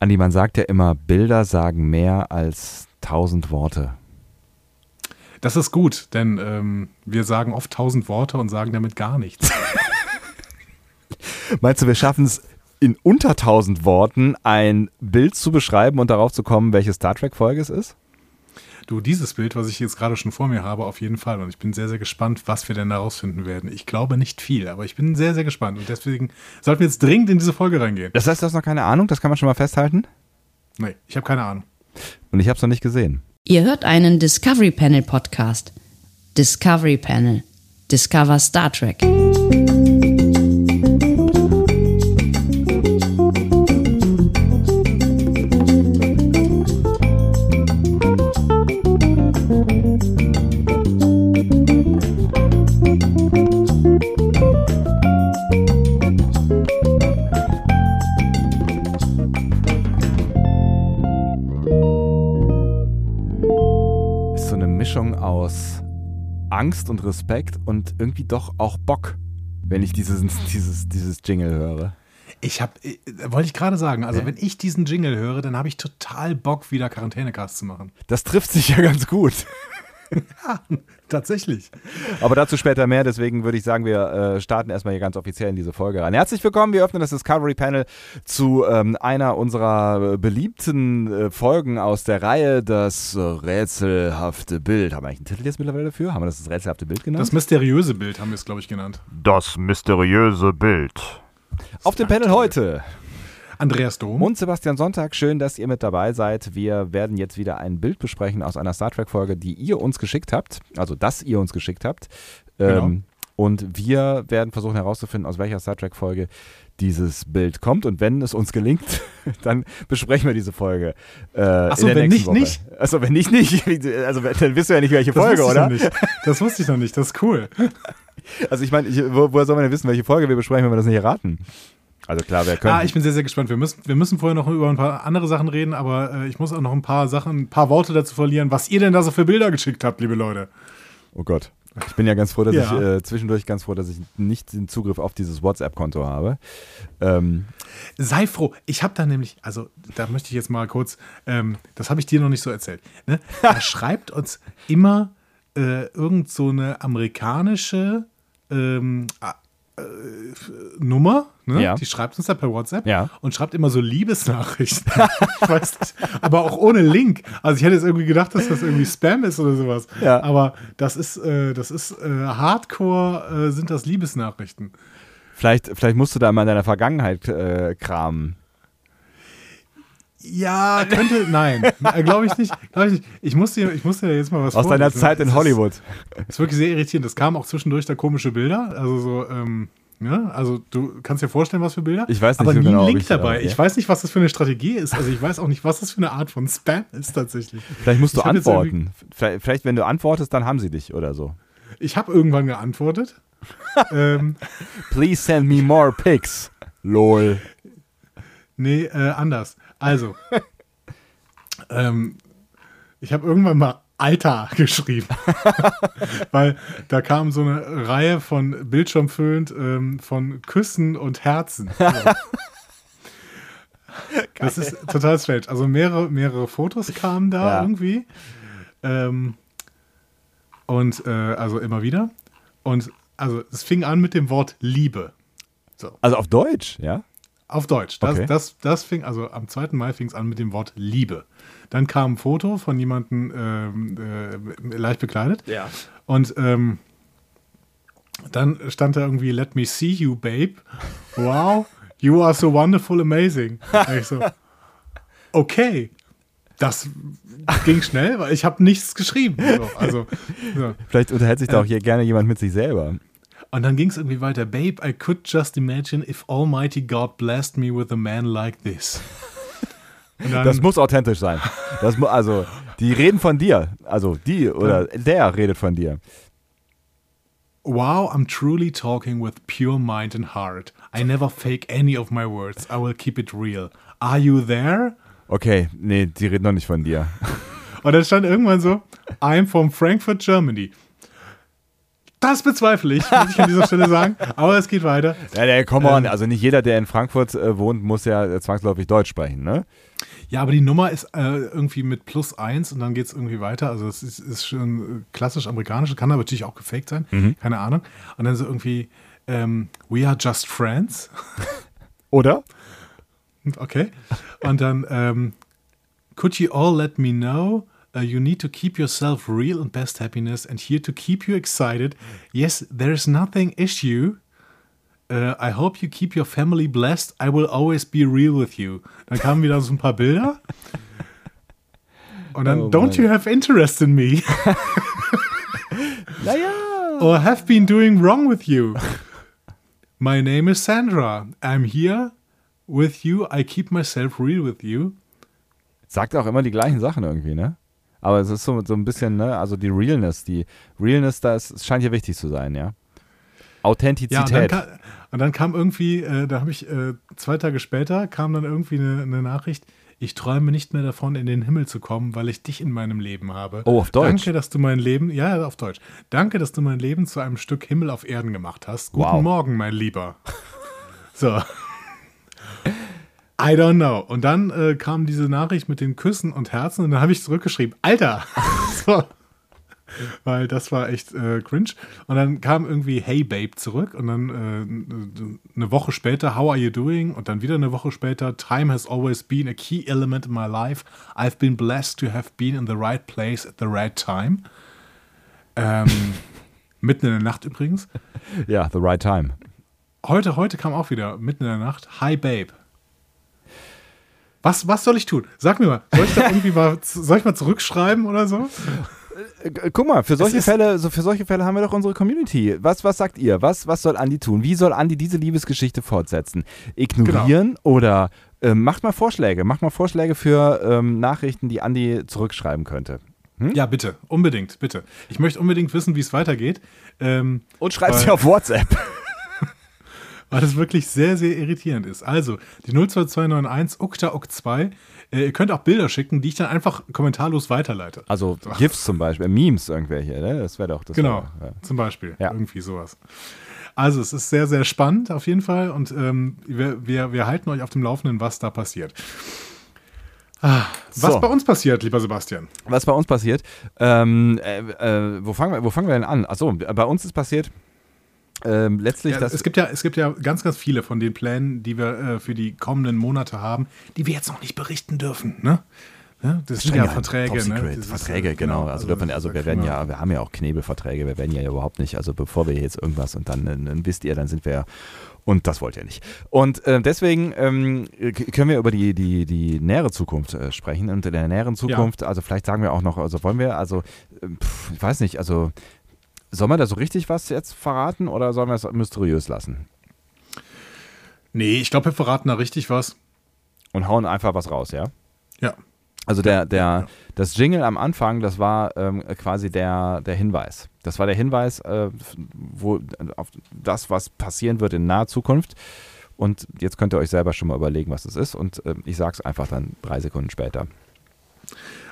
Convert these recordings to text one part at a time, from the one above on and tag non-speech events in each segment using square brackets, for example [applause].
Andi, man sagt ja immer, Bilder sagen mehr als tausend Worte. Das ist gut, denn ähm, wir sagen oft tausend Worte und sagen damit gar nichts. [laughs] Meinst du, wir schaffen es in unter tausend Worten ein Bild zu beschreiben und darauf zu kommen, welche Star Trek-Folge es ist? Du, dieses Bild, was ich jetzt gerade schon vor mir habe, auf jeden Fall. Und ich bin sehr, sehr gespannt, was wir denn da rausfinden werden. Ich glaube nicht viel, aber ich bin sehr, sehr gespannt. Und deswegen sollten wir jetzt dringend in diese Folge reingehen. Das heißt, du hast noch keine Ahnung? Das kann man schon mal festhalten? Nee, ich habe keine Ahnung. Und ich habe es noch nicht gesehen. Ihr hört einen Discovery Panel Podcast. Discovery Panel. Discover Star Trek. Respekt und irgendwie doch auch Bock, wenn ich dieses, dieses, dieses Jingle höre. Ich habe, wollte ich gerade sagen, also Ja. wenn ich diesen Jingle höre, dann habe ich total Bock, wieder Quarantänecast zu machen. Das trifft sich ja ganz gut. [laughs] Tatsächlich. Aber dazu später mehr, deswegen würde ich sagen, wir äh, starten erstmal hier ganz offiziell in diese Folge rein. Herzlich willkommen, wir öffnen das Discovery Panel zu ähm, einer unserer äh, beliebten äh, Folgen aus der Reihe, das äh, rätselhafte Bild. Haben wir eigentlich einen Titel jetzt mittlerweile dafür? Haben wir das das rätselhafte Bild genannt? Das mysteriöse Bild haben wir es, glaube ich, genannt. Das mysteriöse Bild. Auf dem Panel heute Andreas Dom. und Sebastian Sonntag, schön, dass ihr mit dabei seid. Wir werden jetzt wieder ein Bild besprechen aus einer Star Trek Folge, die ihr uns geschickt habt, also das ihr uns geschickt habt. Genau. Ähm, und wir werden versuchen herauszufinden, aus welcher Star Trek Folge dieses Bild kommt. Und wenn es uns gelingt, [laughs] dann besprechen wir diese Folge. Äh, Ach so, in der wenn nicht, Woche. Achso, wenn nicht, nicht. [laughs] Also dann wisst ihr ja nicht, welche das Folge, oder? Nicht. Das wusste ich noch nicht. Das ist cool. [laughs] Also ich meine, woher soll man denn wissen, welche Folge wir besprechen, wenn wir das nicht erraten? Also klar, wir können. Ah, ich bin sehr, sehr gespannt. Wir müssen, wir müssen vorher noch über ein paar andere Sachen reden, aber äh, ich muss auch noch ein paar Sachen, ein paar Worte dazu verlieren, was ihr denn da so für Bilder geschickt habt, liebe Leute. Oh Gott. Ich bin ja ganz froh, dass Ja. ich äh, zwischendurch ganz froh, dass ich nicht den Zugriff auf dieses WhatsApp-Konto habe. Ähm, Sei froh. Ich habe da nämlich, also da möchte ich jetzt mal kurz, ähm, das habe ich dir noch nicht so erzählt. Ne? Da [laughs] schreibt uns immer äh, irgend so eine amerikanische ähm, äh, äh, Nummer, ne? Ja. die schreibt uns da per WhatsApp Ja. und schreibt immer so Liebesnachrichten. [laughs] nicht, aber auch ohne Link. Also ich hätte jetzt irgendwie gedacht, dass das irgendwie Spam ist oder sowas. Ja. Aber das ist, äh, das ist äh, Hardcore, äh, sind das Liebesnachrichten. vielleicht, vielleicht musst du da mal in deiner Vergangenheit äh, kramen. Ja, könnte, nein, glaube ich nicht. Glaub ich, nicht. Ich muss dir, ich muss dir jetzt mal was Aus deiner. Zeit in Hollywood. Ist, ist wirklich sehr irritierend. Es kamen auch zwischendurch da komische Bilder. Also so, ähm, ja, also du kannst dir vorstellen, was für Bilder. Ich weiß nicht aber so nie genau, Link ich- dabei. okay. Ich weiß nicht, was das für eine Strategie ist. Also ich weiß auch nicht, was das für eine Art von Spam ist tatsächlich. Vielleicht musst du Ich antworten. Vielleicht, vielleicht, wenn du antwortest, dann haben sie dich oder so. Ich habe irgendwann geantwortet. [laughs] ähm, Please send me more pics. Lol. Nee, äh, anders. Also, ähm, ich habe irgendwann mal Alter [laughs] geschrieben. Weil da kam so eine Reihe von bildschirmfüllend ähm, von Küssen und Herzen. So. [laughs] das ist total strange. Also mehrere, mehrere Fotos kamen da Ja. irgendwie. Ähm, und äh, also immer wieder. Und also es fing an mit dem Wort Liebe. Also auf Deutsch, ja? Auf Deutsch. Das, Okay. das, das fing, also am 2. Mai fing es an mit dem Wort Liebe. Dann kam ein Foto von jemandem ähm, äh, leicht bekleidet. Ja. Und ähm, dann stand da irgendwie, let me see you, babe. Wow, you are so wonderful, amazing. Und ich so, okay. Das ging schnell, weil ich habe nichts geschrieben. So, also, so. Vielleicht unterhält sich da auch hier gerne jemand mit sich selber. Und dann ging es irgendwie weiter. Babe, I could just imagine if Almighty God blessed me with a man like this. [laughs] Dann, Das muss authentisch sein. Das also, die reden von dir. Also, die oder der redet von dir. wow, I'm truly talking with pure mind and heart. I never fake any of my words. I will keep it real. Are you there? Okay, nee, die reden noch nicht von dir. Und dann stand irgendwann so, I'm from Frankfurt, Germany. Das bezweifle ich, muss ich an dieser Stelle sagen. Aber es geht weiter. Ja, der, come on, Ähm. also nicht jeder, der in Frankfurt äh, wohnt, muss ja äh, zwangsläufig Deutsch sprechen, ne? Ja, aber die Nummer ist äh, irgendwie mit plus eins und dann geht es irgendwie weiter. Also es ist, ist schon äh, klassisch amerikanisch, kann aber natürlich auch gefaked sein, Mhm. keine Ahnung. Und dann so irgendwie, ähm, we are just friends. [laughs] Oder? Okay. Und dann, ähm, could you all let me know? Uh, you need to keep yourself real and best happiness and here to keep you excited. Yes, there's nothing issue. Uh, I hope you keep your family blessed. I will always be real with you. Dann kamen wieder so ein paar Bilder. Und dann, Oh don't you have interest in me? [laughs] Naja. or have been doing wrong with you? My name is Sandra. I'm here with you. I keep myself real with you. Sagt auch immer die gleichen Sachen irgendwie, ne? Aber es ist so, so ein bisschen, ne? Also die Realness, die Realness, das es scheint hier wichtig zu sein, ja? Ja, und Authentizität. dann, kam, und dann kam irgendwie, äh, da habe ich äh, zwei Tage später, kam dann irgendwie eine, eine Nachricht, ich träume nicht mehr davon, in den Himmel zu kommen, weil ich dich in meinem Leben habe. Oh, auf Deutsch? Danke, dass du mein Leben, ja, auf Deutsch. Danke, dass du mein Leben zu einem Stück Himmel auf Erden gemacht hast. Guten Wow. Morgen, mein Lieber. [laughs] So. I don't know. Und dann äh, kam diese Nachricht mit den Küssen und Herzen und dann habe ich zurückgeschrieben, Alter! [laughs] so. Weil das war echt äh, cringe. Und dann kam irgendwie Hey Babe zurück und dann äh, eine Woche später How are you doing? Und dann wieder eine Woche später Time has always been a key element in my life. I've been blessed to have been in the right place at the right time. Ähm, [laughs] mitten in der Nacht übrigens. ja, the right time. Heute, heute kam auch wieder mitten in der Nacht Hi Babe. Was, was soll ich tun? Sag mir mal, soll ich da irgendwie mal, soll ich mal zurückschreiben oder so? Äh, Guck mal, für solche Fälle, so für solche Fälle haben wir doch unsere Community. Was, was sagt ihr? Was, was soll Andi tun? Wie soll Andi diese Liebesgeschichte fortsetzen? Ignorieren Genau. oder ähm, macht mal Vorschläge? Macht mal Vorschläge für ähm, Nachrichten, die Andi zurückschreiben könnte. Ja, bitte, unbedingt, bitte. Ich möchte unbedingt wissen, wie es weitergeht. Ähm, Und schreibt sie auf WhatsApp. Weil das wirklich sehr, sehr irritierend ist. Also, die 02291 ukta uk 2 äh, ihr könnt auch Bilder schicken, die ich dann einfach kommentarlos weiterleite. Also GIFs zum Beispiel, Memes irgendwelche, ne? Das wäre doch das. Genau, wär- ja. zum Beispiel. Ja. Irgendwie sowas. Also, es ist sehr, sehr spannend auf jeden Fall und ähm, wir, wir, wir halten euch auf dem Laufenden, was da passiert. Ah, was So. bei uns passiert, lieber Sebastian? Was bei uns passiert, ähm, äh, äh, wo, fangen wir, wo fangen wir denn an? Achso, bei uns ist passiert ähm, letztlich, Ja, es, gibt ja, es gibt ja ganz, ganz viele von den Plänen, die wir äh, für die kommenden Monate haben, die wir jetzt noch nicht berichten dürfen. Ne? Ja, das sind ja geheim, Verträge. Top Ne? Secret, ist, Verträge, äh, genau. Also, dürfen, also das wir ist- werden genau. ja, wir haben ja auch Knebelverträge, wir werden ja überhaupt nicht, also bevor wir jetzt irgendwas und dann, dann wisst ihr, dann sind wir ja und das wollt ihr nicht. Und äh, deswegen ähm, können wir über die, die, die nähere Zukunft äh, sprechen. Und in der näheren Zukunft, also vielleicht sagen wir auch noch, also wollen wir, also äh, pf, ich weiß nicht, also sollen wir da so richtig was jetzt verraten oder sollen wir es mysteriös lassen? Nee, ich glaube, wir verraten da richtig was. Und hauen einfach was raus, ja? Ja. Also der, der, das Jingle am Anfang, das war ähm, quasi der, der Hinweis. Das war der Hinweis äh, wo, auf das, was passieren wird in naher Zukunft. Und jetzt könnt ihr euch selber schon mal überlegen, was es ist. Und ähm, ich sage es einfach dann drei Sekunden später.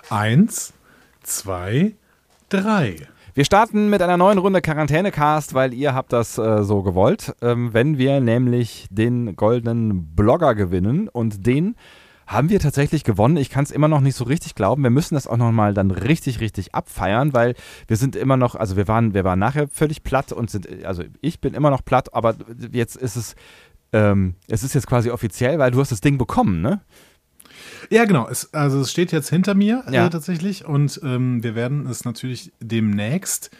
Eins, zwei, drei. Wir starten mit einer neuen Runde Quarantänecast, weil ihr habt das äh, so gewollt. Ähm, wenn wir nämlich den goldenen Blogger gewinnen und den haben wir tatsächlich gewonnen. Ich kann es immer noch nicht so richtig glauben. Wir müssen das auch noch mal dann richtig, richtig abfeiern, weil wir sind immer noch, also wir waren, wir waren nachher völlig platt und sind, also ich bin immer noch platt, aber jetzt ist es, ähm, es ist jetzt quasi offiziell, weil du hast das Ding bekommen, ne? Ja, genau. Es, also es steht jetzt hinter mir Ja. äh, tatsächlich und ähm, wir werden es natürlich demnächst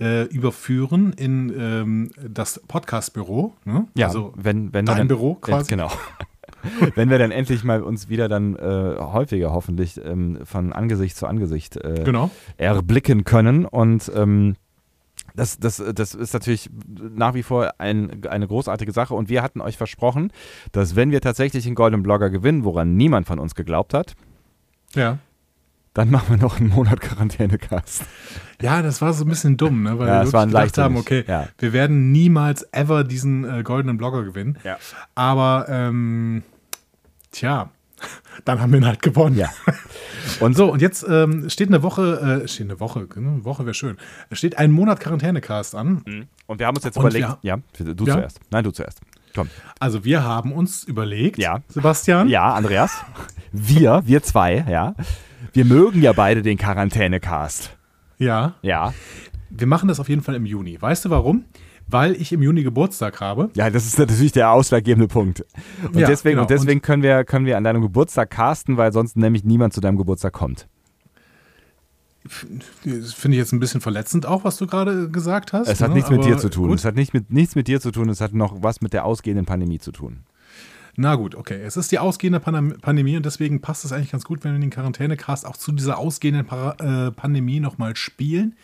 äh, überführen in ähm, das Podcast-Büro. Ne? Ja, Also wenn, wenn dein dann, Büro quasi. Genau. [laughs] wenn wir dann endlich mal uns wieder dann äh, häufiger hoffentlich ähm, von Angesicht zu Angesicht äh, Genau. erblicken können und ähm, das, das, das ist natürlich nach wie vor ein, eine großartige Sache und wir hatten euch versprochen, dass wenn wir tatsächlich den Golden Blogger gewinnen, woran niemand von uns geglaubt hat, Ja. dann machen wir noch einen Monat Quarantänecast. Ja, das war so ein bisschen dumm, ne? weil Ja, wir wirklich gedacht haben, okay, Ja. wir werden niemals ever diesen äh, goldenen Blogger gewinnen. Ja. Aber, ähm, tja, [laughs] dann haben wir ihn halt gewonnen. Ja. [laughs] Und So, und jetzt ähm, steht eine Woche, äh, steht eine Woche, eine Woche wäre schön. Es steht ein Monat Quarantänecast an. Und wir haben uns jetzt Und überlegt, wir- ja, du Ja? zuerst. Nein, du zuerst. Komm. Also wir haben uns überlegt, Ja. Sebastian, Ja, Andreas. Wir, wir zwei, ja. Wir mögen ja beide den Quarantänecast. ja, Ja. wir machen das auf jeden Fall im Juni. Weißt du warum? Weil ich im Juni Geburtstag habe. Ja, das ist natürlich der ausschlaggebende Punkt. Und Ja, deswegen, genau. und deswegen können, wir, können wir an deinem Geburtstag casten, weil sonst nämlich niemand zu deinem Geburtstag kommt. Das finde ich jetzt ein bisschen verletzend auch, was du gerade gesagt hast. Es hat ne? nichts mit Aber dir zu tun. Gut. Es hat nicht mit, nichts mit dir zu tun, es hat noch was mit der ausgehenden Pandemie zu tun. Na gut, okay. Es ist die ausgehende Pan Pandemie und deswegen passt es eigentlich ganz gut, wenn wir den Quarantänecast auch zu dieser ausgehenden Para äh, Pandemie nochmal spielen,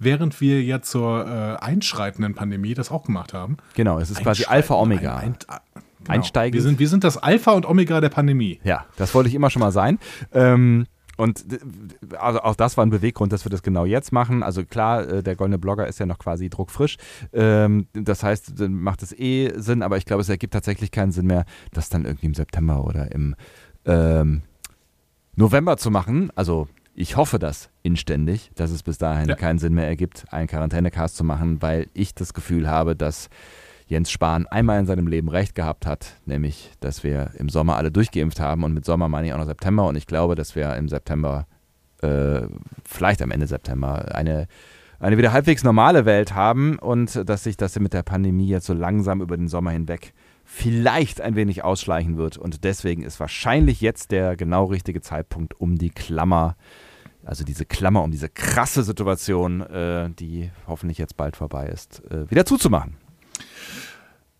während wir ja zur äh, einschreitenden Pandemie das auch gemacht haben. Genau, es ist quasi Alpha Omega. Ein, ein, genau. Einsteigen. Wir sind, wir sind das Alpha und Omega der Pandemie. Ja, das wollte ich immer schon mal sein. Ähm, und also auch das war ein Beweggrund, dass wir das genau jetzt machen. Also klar, äh, der goldene Blogger ist ja noch quasi druckfrisch. Ähm, das heißt, dann macht es eh Sinn, aber ich glaube, es ergibt tatsächlich keinen Sinn mehr, das dann irgendwie im September oder im ähm, November zu machen. Also ich hoffe das inständig, dass es bis dahin Ja. keinen Sinn mehr ergibt, einen Quarantänecast zu machen, weil ich das Gefühl habe, dass Jens Spahn einmal in seinem Leben recht gehabt hat, nämlich, dass wir im Sommer alle durchgeimpft haben und mit Sommer meine ich auch noch September und ich glaube, dass wir im September, äh, vielleicht am Ende September, eine, eine wieder halbwegs normale Welt haben und dass sich das mit der Pandemie jetzt so langsam über den Sommer hinweg vielleicht ein wenig ausschleichen wird und deswegen ist wahrscheinlich jetzt der genau richtige Zeitpunkt, um die Klammer, also diese Klammer um diese krasse Situation, äh, die hoffentlich jetzt bald vorbei ist, äh, wieder zuzumachen.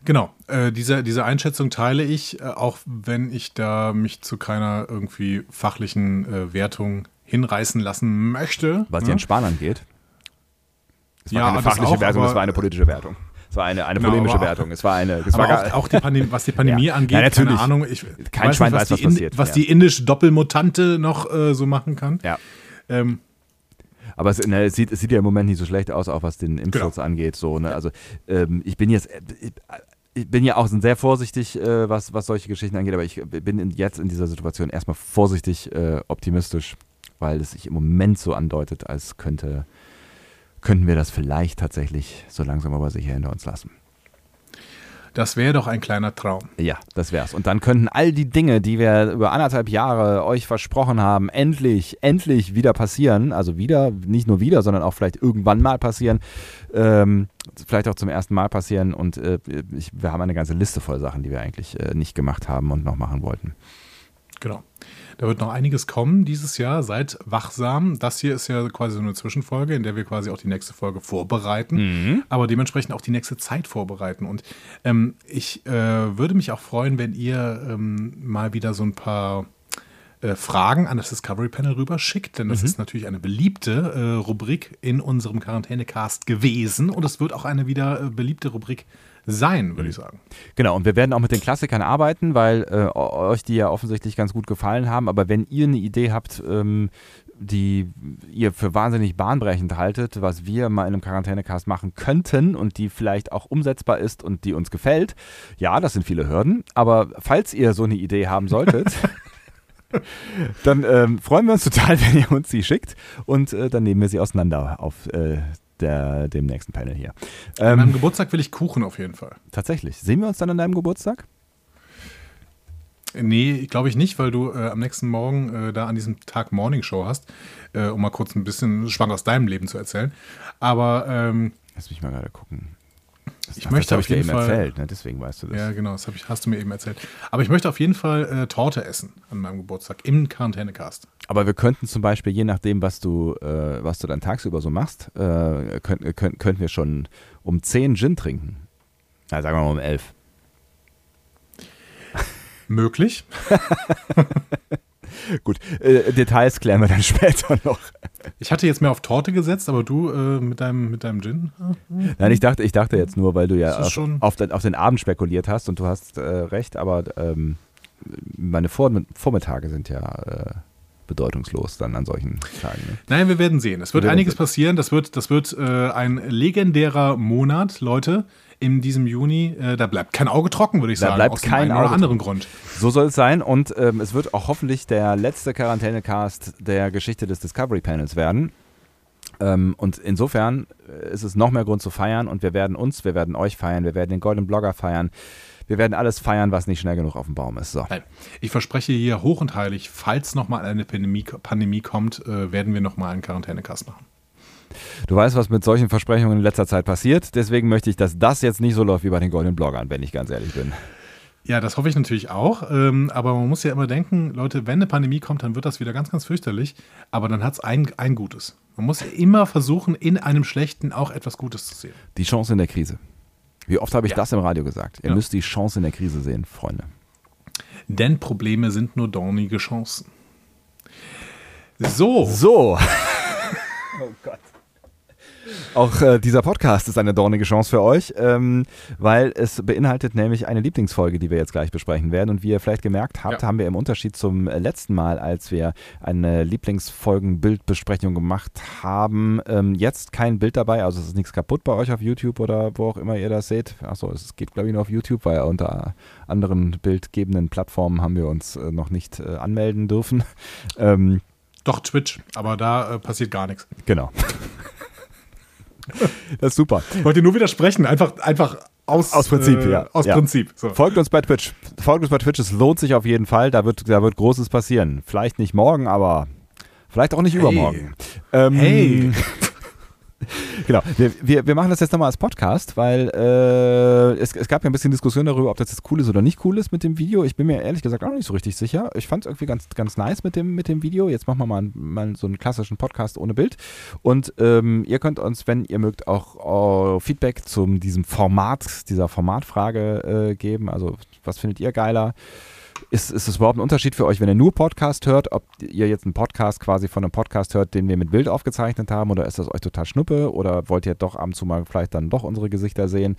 Genau, äh, diese, diese Einschätzung teile ich, äh, auch wenn ich da mich zu keiner irgendwie fachlichen äh, Wertung hinreißen lassen möchte. was ne? Jens Spahn angeht. Es war Ja, keine fachliche auch, Wertung, es war eine politische Wertung. Es war eine, eine Genau, polemische aber- Wertung. Es war eine. Es war gar, auch, auch die Pandemie, was die [laughs] Pandemie Ja. angeht, Ja, keine Ahnung. Ich Kein Schwein weiß, die was passiert, was ja. die indische Doppelmutante noch äh, so machen kann. ja. Ähm, Aber es, ne, es, sieht, es sieht ja im Moment nicht so schlecht aus, auch was den Impfschutz Genau. angeht. So, ne? Also ähm, ich bin jetzt, ich, ich bin ja auch sehr vorsichtig, äh, was, was solche Geschichten angeht, aber ich bin in, jetzt in dieser Situation erstmal vorsichtig äh, optimistisch, weil es sich im Moment so andeutet, als könnte, könnten wir das vielleicht tatsächlich so langsam aber sicher hinter uns lassen. Das wäre doch ein kleiner Traum. Ja, das wär's. Und dann könnten all die Dinge, die wir über anderthalb Jahre euch versprochen haben, endlich, endlich wieder passieren. Also wieder, nicht nur wieder, sondern auch vielleicht irgendwann mal passieren. Ähm, vielleicht auch zum ersten Mal passieren. Und äh, ich, wir haben eine ganze Liste voll Sachen, die wir eigentlich äh, nicht gemacht haben und noch machen wollten. Genau. Da wird noch einiges kommen dieses Jahr. Seid wachsam. Das hier ist ja quasi so eine Zwischenfolge, in der wir quasi auch die nächste Folge vorbereiten, aber dementsprechend auch die nächste Zeit vorbereiten. Und ähm, ich äh, würde mich auch freuen, wenn ihr ähm, mal wieder so ein paar äh, Fragen an das Discovery Panel rüber schickt, denn das ist natürlich eine beliebte äh, Rubrik in unserem Quarantänecast gewesen und es wird auch eine wieder äh, beliebte Rubrik sein, würde ich sagen. Genau, und wir werden auch mit den Klassikern arbeiten, weil äh, euch die ja offensichtlich ganz gut gefallen haben. Aber wenn ihr eine Idee habt, ähm, die ihr für wahnsinnig bahnbrechend haltet, was wir mal in einem Quarantänecast machen könnten und die vielleicht auch umsetzbar ist und die uns gefällt, ja, das sind viele Hürden. Aber falls ihr so eine Idee haben solltet, [laughs] dann ähm, freuen wir uns total, [laughs] wenn ihr uns sie schickt und äh, dann nehmen wir sie auseinander auf äh, der, dem nächsten Panel hier. An meinem Ähm, Geburtstag will ich Kuchen auf jeden Fall. tatsächlich. Sehen wir uns dann an deinem Geburtstag? Nee, glaube ich nicht, weil du äh, am nächsten Morgen äh, da an diesem Tag Morning Show hast, äh, um mal kurz ein bisschen Schwank aus deinem Leben zu erzählen. Aber ähm, Lass mich mal gerade gucken. Das, Ich ach, möchte das habe auf ich dir jeden eben Fall- erzählt, ne? deswegen weißt du das. ja, genau, das ich, hast du mir eben erzählt. Aber ich möchte auf jeden Fall äh, Torte essen an meinem Geburtstag im Quarantänecast. Aber wir könnten zum Beispiel, je nachdem, was du, äh, was du dann tagsüber so machst, äh, könnt, könnt, könnten wir schon um 10 Gin trinken. Na, sagen wir mal um 11. Möglich. [laughs] [laughs] Gut, äh, Details klären wir dann [laughs] später noch. Ich hatte jetzt mehr auf Torte gesetzt, aber du äh, mit, deinem, mit deinem Gin. Nein, ich dachte, ich dachte jetzt nur, weil du ja auf, auf, den, auf den Abend spekuliert hast und du hast äh, recht, aber ähm, meine Vor Vormittage sind ja äh, bedeutungslos dann an solchen Tagen. Ne? Nein, wir werden sehen. Es wird Wir einiges sehen. passieren. Das wird, das wird äh, ein legendärer Monat, Leute, in diesem Juni. Äh, da bleibt kein Auge trocken, würde ich Da sagen. bleibt aus dem kein einen Auge oder anderen Grund. So soll es sein und ähm, es wird auch hoffentlich der letzte Quarantänecast der Geschichte des Discovery Panels werden. Ähm, und insofern äh, ist es noch mehr Grund zu feiern und wir werden uns, wir werden euch feiern, wir werden den Golden Blogger feiern. Wir werden alles feiern, was nicht schnell genug auf dem Baum ist. So. Ich verspreche hier hoch und heilig, falls nochmal eine Pandemie, Pandemie kommt, äh, werden wir nochmal einen Quarantänecast machen. Du weißt, was mit solchen Versprechungen in letzter Zeit passiert. Deswegen möchte ich, dass das jetzt nicht so läuft wie bei den Golden Bloggern, wenn ich ganz ehrlich bin. Ja, das hoffe ich natürlich auch. Ähm, aber man muss ja immer denken, Leute, wenn eine Pandemie kommt, dann wird das wieder ganz, ganz fürchterlich. Aber dann hat es ein, ein Gutes. Man muss immer versuchen, in einem Schlechten auch etwas Gutes zu sehen. Die Chance in der Krise. Wie oft habe ich Ja. das im Radio gesagt? Ihr Ja. müsst die Chance in der Krise sehen, Freunde. Denn Probleme sind nur dornige Chancen. So, So. [laughs] oh Gott. Auch äh, dieser Podcast ist eine dornige Chance für euch, ähm, weil es beinhaltet nämlich eine Lieblingsfolge, die wir jetzt gleich besprechen werden. Und wie ihr vielleicht gemerkt habt, Ja. haben wir im Unterschied zum äh, letzten Mal, als wir eine Lieblingsfolgen-Bildbesprechung gemacht haben, ähm, jetzt kein Bild dabei. Also es ist nichts kaputt bei euch auf YouTube oder wo auch immer ihr das seht. Achso, es geht glaube ich nur auf YouTube, weil unter anderen bildgebenden Plattformen haben wir uns äh, noch nicht äh, anmelden dürfen. [laughs] Ähm, doch Twitch, aber da äh, passiert gar nichts. Genau. Das ist super. Ich wollte nur widersprechen, einfach, einfach aus, Aus Prinzip, äh, ja. Aus Ja. Prinzip. So. Folgt uns bei Twitch. Folgt uns bei Twitch. Es lohnt sich auf jeden Fall. Da wird, da wird Großes passieren. Vielleicht nicht morgen, aber vielleicht auch nicht übermorgen. Ähm, Hey. [laughs] [laughs] Genau. Wir, wir, wir machen das jetzt nochmal als Podcast, weil äh, es, es gab ja ein bisschen Diskussion darüber, ob das jetzt cool ist oder nicht cool ist mit dem Video. Ich bin mir ehrlich gesagt auch nicht so richtig sicher. Ich fand es irgendwie ganz, ganz nice mit dem, mit dem Video. Jetzt machen wir mal, mal so einen klassischen Podcast ohne Bild. Und ähm, ihr könnt uns, wenn ihr mögt, auch äh, Feedback zu diesem Format, dieser Formatfrage äh, geben. Also was findet ihr geiler? Ist, ist es überhaupt ein Unterschied für euch, wenn ihr nur Podcast hört, ob ihr jetzt einen Podcast quasi von einem Podcast hört, den wir mit Bild aufgezeichnet haben, oder ist das euch total schnuppe? Oder wollt ihr doch ab und zu mal vielleicht dann doch unsere Gesichter sehen?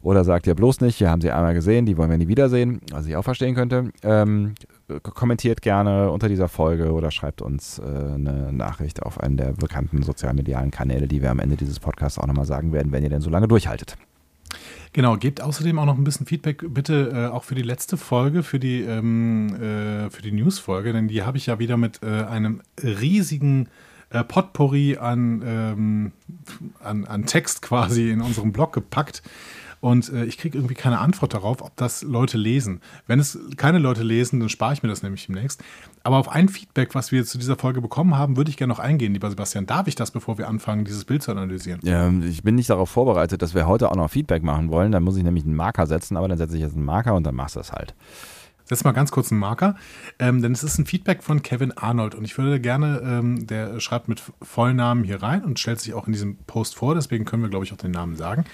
Oder sagt ihr bloß nicht, wir haben sie einmal gesehen, die wollen wir nie wiedersehen, was ich auch verstehen könnte. Ähm, kommentiert gerne unter dieser Folge oder schreibt uns äh, eine Nachricht auf einem der bekannten sozialmedialen Kanäle, die wir am Ende dieses Podcasts auch nochmal sagen werden, wenn ihr denn so lange durchhaltet. Genau, gebt außerdem auch noch ein bisschen Feedback bitte äh, auch für die letzte Folge, für die, ähm, äh, für die News-Folge, denn die habe ich ja wieder mit äh, einem riesigen äh, Potpourri an, ähm, an, an Text quasi in unserem Blog gepackt. Und äh, ich kriege irgendwie keine Antwort darauf, ob das Leute lesen. Wenn es keine Leute lesen, dann spare ich mir das nämlich demnächst. Aber auf ein Feedback, was wir zu dieser Folge bekommen haben, würde ich gerne noch eingehen, lieber Sebastian. Darf ich das, bevor wir anfangen, dieses Bild zu analysieren? Ähm, ich bin nicht darauf vorbereitet, dass wir heute auch noch Feedback machen wollen. Dann muss ich nämlich einen Marker setzen, aber dann setze ich jetzt einen Marker und dann machst du es halt. Setz mal ganz kurz einen Marker, ähm, denn es ist ein Feedback von Kevin Arnold und ich würde gerne, ähm, der schreibt mit Vollnamen hier rein und stellt sich auch in diesem Post vor, deswegen können wir, glaube ich, auch den Namen sagen.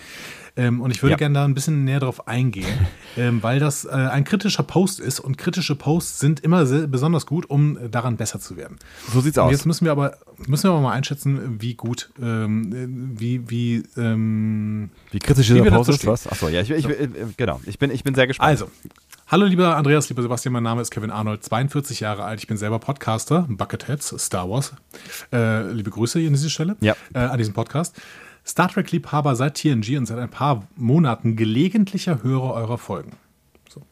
Ähm, und ich würde Ja. gerne da ein bisschen näher drauf eingehen, [laughs] ähm, weil das äh, ein kritischer Post ist und kritische Posts sind immer sehr, besonders gut, um daran besser zu werden. So sieht's Und aus. jetzt müssen wir aber müssen wir aber mal einschätzen, wie gut, ähm, äh, wie, wie, ähm, Wie kritisch dieser Post ist, was? Achso, ja, ich, ich, äh, genau. Ich bin, ich bin sehr gespannt. Also, hallo lieber Andreas, lieber Sebastian, mein Name ist Kevin Arnold, 42 Jahre alt. Ich bin selber Podcaster, Bucketheads, Star Wars. Äh, liebe Grüße hier an dieser Stelle, Ja. äh, an diesem Podcast. Star Trek-Liebhaber seit TNG und seit ein paar Monaten gelegentlicher Hörer eurer Folgen. So.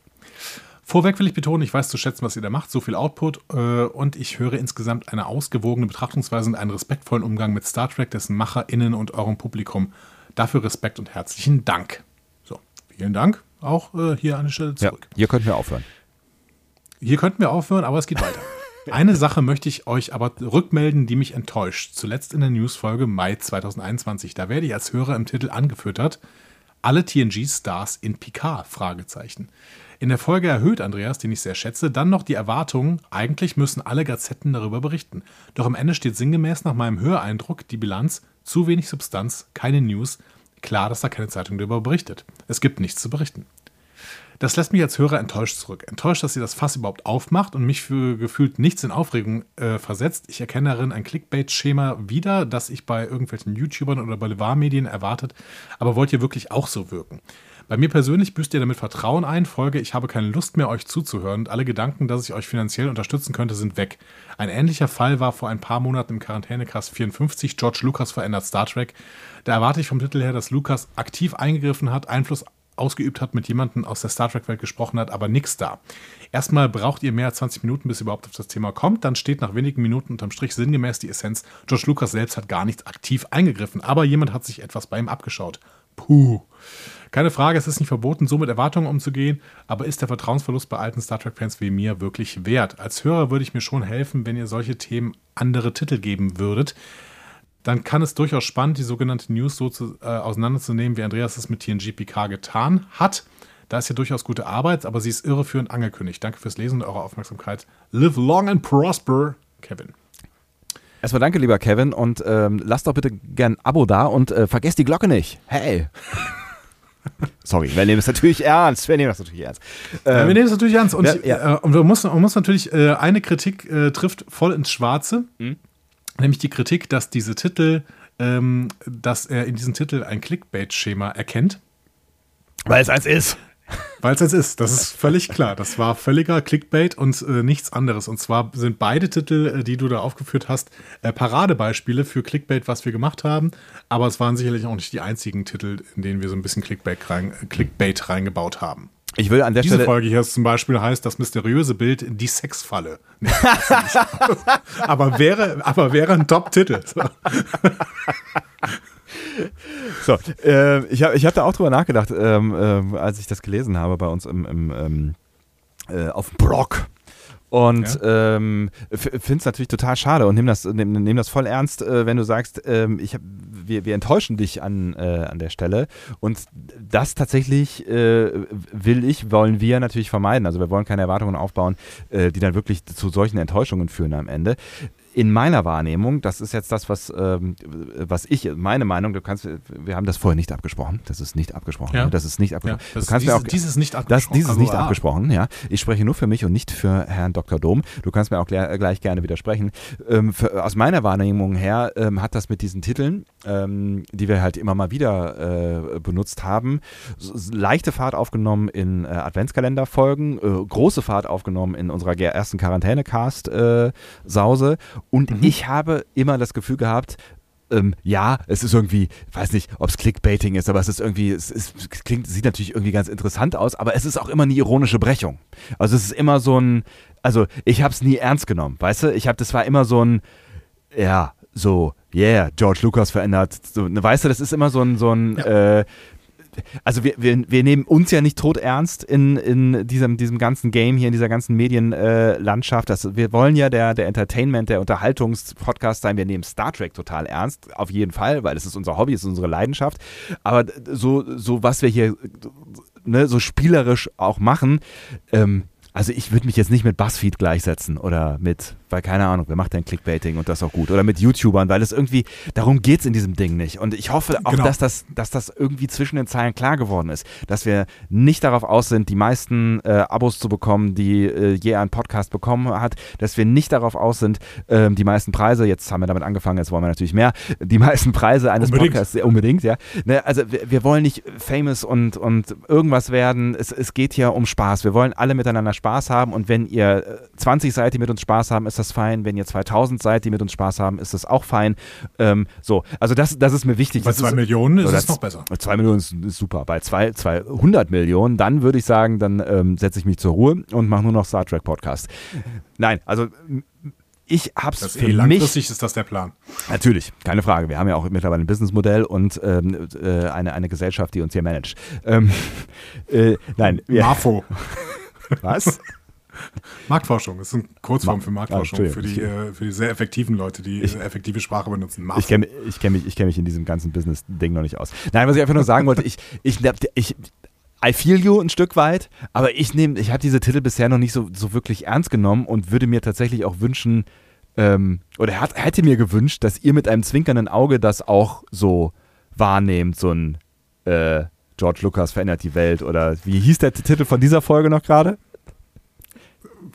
Vorweg will ich betonen, ich weiß zu schätzen, was ihr da macht, so viel Output äh, und ich höre insgesamt eine ausgewogene Betrachtungsweise und einen respektvollen Umgang mit Star Trek, dessen MacherInnen und eurem Publikum. Dafür Respekt und herzlichen Dank. So, vielen Dank auch äh, hier an der Stelle ja, zurück. hier könnten wir aufhören. Hier könnten wir aufhören, aber es geht weiter. [laughs] Eine Sache möchte ich euch aber rückmelden, die mich enttäuscht. Zuletzt in der Newsfolge Mai 2021. Da werde ich als Hörer im Titel angefüttert. Alle TNG-Stars in Picard? Fragezeichen. In der Folge erhöht Andreas, den ich sehr schätze, dann noch die Erwartung, eigentlich müssen alle Gazetten darüber berichten. Doch am Ende steht sinngemäß nach meinem Höreindruck die Bilanz, zu wenig Substanz, keine News. Klar, dass da keine Zeitung darüber berichtet. Es gibt nichts zu berichten. Das lässt mich als Hörer enttäuscht zurück. Enttäuscht, dass sie das Fass überhaupt aufmacht und mich für gefühlt nichts in Aufregung äh, versetzt. Ich erkenne darin ein Clickbait-Schema wieder, das ich bei irgendwelchen YouTubern oder Boulevardmedien erwartet. Aber wollt ihr wirklich auch so wirken? Bei mir persönlich büßt ihr damit Vertrauen ein. Folge, ich habe keine Lust mehr, euch zuzuhören und alle Gedanken, dass ich euch finanziell unterstützen könnte, sind weg. Ein ähnlicher Fall war vor ein paar Monaten im Quarantänecast 54. George Lucas verändert Star Trek. Da erwarte ich vom Titel her, dass Lucas aktiv eingegriffen hat, Einfluss ausgeübt hat, mit jemandem aus der Star Trek-Welt gesprochen hat, aber nix da. Erstmal braucht ihr mehr als 20 Minuten, bis ihr überhaupt auf das Thema kommt. Dann steht nach wenigen Minuten unterm Strich sinngemäß die Essenz. George Lucas selbst hat gar nicht aktiv eingegriffen, aber jemand hat sich etwas bei ihm abgeschaut. Puh. Keine Frage, es ist nicht verboten, so mit Erwartungen umzugehen, aber ist der Vertrauensverlust bei alten Star Trek-Fans wie mir wirklich wert? Als Hörer würde ich mir schon helfen, wenn ihr solche Themen andere Titel geben würdet dann kann es durchaus spannend, die sogenannte News so zu, äh, auseinanderzunehmen, wie Andreas es mit TNG PK getan hat. Da ist ja durchaus gute Arbeit, aber sie ist irreführend angekündigt. Danke fürs Lesen und eure Aufmerksamkeit. Live long and prosper, Kevin. Erstmal danke, lieber Kevin, und ähm, lasst doch bitte gern ein Abo da und äh, vergesst die Glocke nicht. Hey! Sorry, wir nehmen es natürlich ernst. Wir nehmen das natürlich ernst. Ähm, ja, wir nehmen es natürlich ernst. Und, ja, ja. Äh, und man, muss, man muss natürlich, äh, eine Kritik äh, trifft voll ins Schwarze. Mhm nämlich die Kritik, dass diese Titel, ähm, dass er in diesem Titel ein Clickbait-Schema erkennt. Weil es eins ist. Weil es eins ist, das ist völlig klar. Das war völliger Clickbait und äh, nichts anderes. Und zwar sind beide Titel, äh, die du da aufgeführt hast, äh, Paradebeispiele für Clickbait, was wir gemacht haben. Aber es waren sicherlich auch nicht die einzigen Titel, in denen wir so ein bisschen Clickbait, rein, Clickbait reingebaut haben. Ich will an der Diese Stelle. Folge hier zum Beispiel heißt das mysteriöse Bild die Sexfalle. Nee, [laughs] aber wäre, aber wäre ein Top-Titel. So. äh, ich habe ich hab da auch drüber nachgedacht, ähm, äh, als ich das gelesen habe bei uns im, im ähm, äh, auf dem Blog. Und ja. ähm, finde es natürlich total schade und nehme das, nehm, nehm das voll ernst, äh, wenn du sagst, ähm, ich hab, wir, wir enttäuschen dich an, äh, an der Stelle. Und das tatsächlich äh, will ich, wollen wir natürlich vermeiden. Also wir wollen keine Erwartungen aufbauen, äh, die dann wirklich zu solchen Enttäuschungen führen am Ende in meiner Wahrnehmung, das ist jetzt das, was, ähm, was ich, meine Meinung, du kannst, wir haben das vorher nicht abgesprochen. Das ist nicht abgesprochen. Ja. Das ist nicht abgesprochen. Ja, das, du kannst dieses, mir auch, dieses nicht abgesprochen. Das, dieses also, nicht ah. abgesprochen, ja. Ich spreche nur für mich und nicht für Herrn Dr. Dom. Du kannst mir auch gleich, gleich gerne widersprechen. Ähm, für, aus meiner Wahrnehmung her ähm, hat das mit diesen Titeln, ähm, die wir halt immer mal wieder äh, benutzt haben, so, leichte Fahrt aufgenommen in äh, Adventskalenderfolgen, äh, große Fahrt aufgenommen in unserer ersten Quarantäne-Cast-Sause äh, und mhm. ich habe immer das Gefühl gehabt, ähm, ja, es ist irgendwie, weiß nicht, ob es Clickbaiting ist, aber es ist irgendwie, es, ist, es klingt, sieht natürlich irgendwie ganz interessant aus, aber es ist auch immer eine ironische Brechung. Also es ist immer so ein, also ich habe es nie ernst genommen, weißt du? Ich habe, das war immer so ein, ja, so, yeah, George Lucas verändert, so, ne, weißt du, das ist immer so ein, so ein, ja. äh, also wir, wir, wir nehmen uns ja nicht tot ernst in, in diesem, diesem ganzen Game hier, in dieser ganzen Medienlandschaft. Äh, wir wollen ja der, der Entertainment, der Unterhaltungspodcast sein. Wir nehmen Star Trek total ernst, auf jeden Fall, weil es ist unser Hobby, es ist unsere Leidenschaft. Aber so, so was wir hier ne, so spielerisch auch machen, ähm, also ich würde mich jetzt nicht mit BuzzFeed gleichsetzen oder mit weil keine Ahnung, wer macht denn Clickbaiting und das auch gut? Oder mit YouTubern, weil es irgendwie, darum geht es in diesem Ding nicht. Und ich hoffe auch, genau. dass, das, dass das irgendwie zwischen den Zeilen klar geworden ist, dass wir nicht darauf aus sind, die meisten äh, Abos zu bekommen, die äh, je ein Podcast bekommen hat, dass wir nicht darauf aus sind, äh, die meisten Preise, jetzt haben wir damit angefangen, jetzt wollen wir natürlich mehr, die meisten Preise eines unbedingt. Podcasts, unbedingt, ja. Ne, also wir, wir, wollen nicht famous und, und irgendwas werden, es, es geht hier um Spaß. Wir wollen alle miteinander Spaß haben und wenn ihr 20 äh, seid, die mit uns Spaß haben, ist ist das fein. Wenn ihr 2000 seid, die mit uns Spaß haben, ist das auch fein. Ähm, so, also das, das ist mir wichtig. Bei zwei Millionen ist es noch besser. Zwei Millionen ist, ist, super. Bei zwei, 200 Millionen, dann würde ich sagen, dann ähm, setze ich mich zur Ruhe und mache nur noch Star Trek Podcast. Nein, also ich hab's das für langfristig mich, ist das der Plan. Natürlich, keine Frage. Wir haben ja auch mittlerweile ein Businessmodell und ähm, äh, eine, eine Gesellschaft, die uns hier managt. Ähm, [laughs] äh, nein. Marfo. [laughs] Was? [laughs] Marktforschung ist eine Kurzform für Marktforschung, für die, äh, für die sehr effektiven Leute, die ich, effektive Sprache benutzen. Marfo. Ich kenne ich kenn mich, kenn mich in diesem ganzen Business-Ding noch nicht aus. Nein, was ich einfach nur sagen wollte, ich, ich, ich, I feel you ein Stück weit, aber ich nehme, ich habe diese Titel bisher noch nicht so, so wirklich ernst genommen und würde mir tatsächlich auch wünschen, ähm, oder hat, hätte mir gewünscht, dass ihr mit einem zwinkernden Auge das auch so wahrnehmt, so ein äh, George Lucas verändert die Welt oder wie hieß der Titel von dieser Folge noch gerade?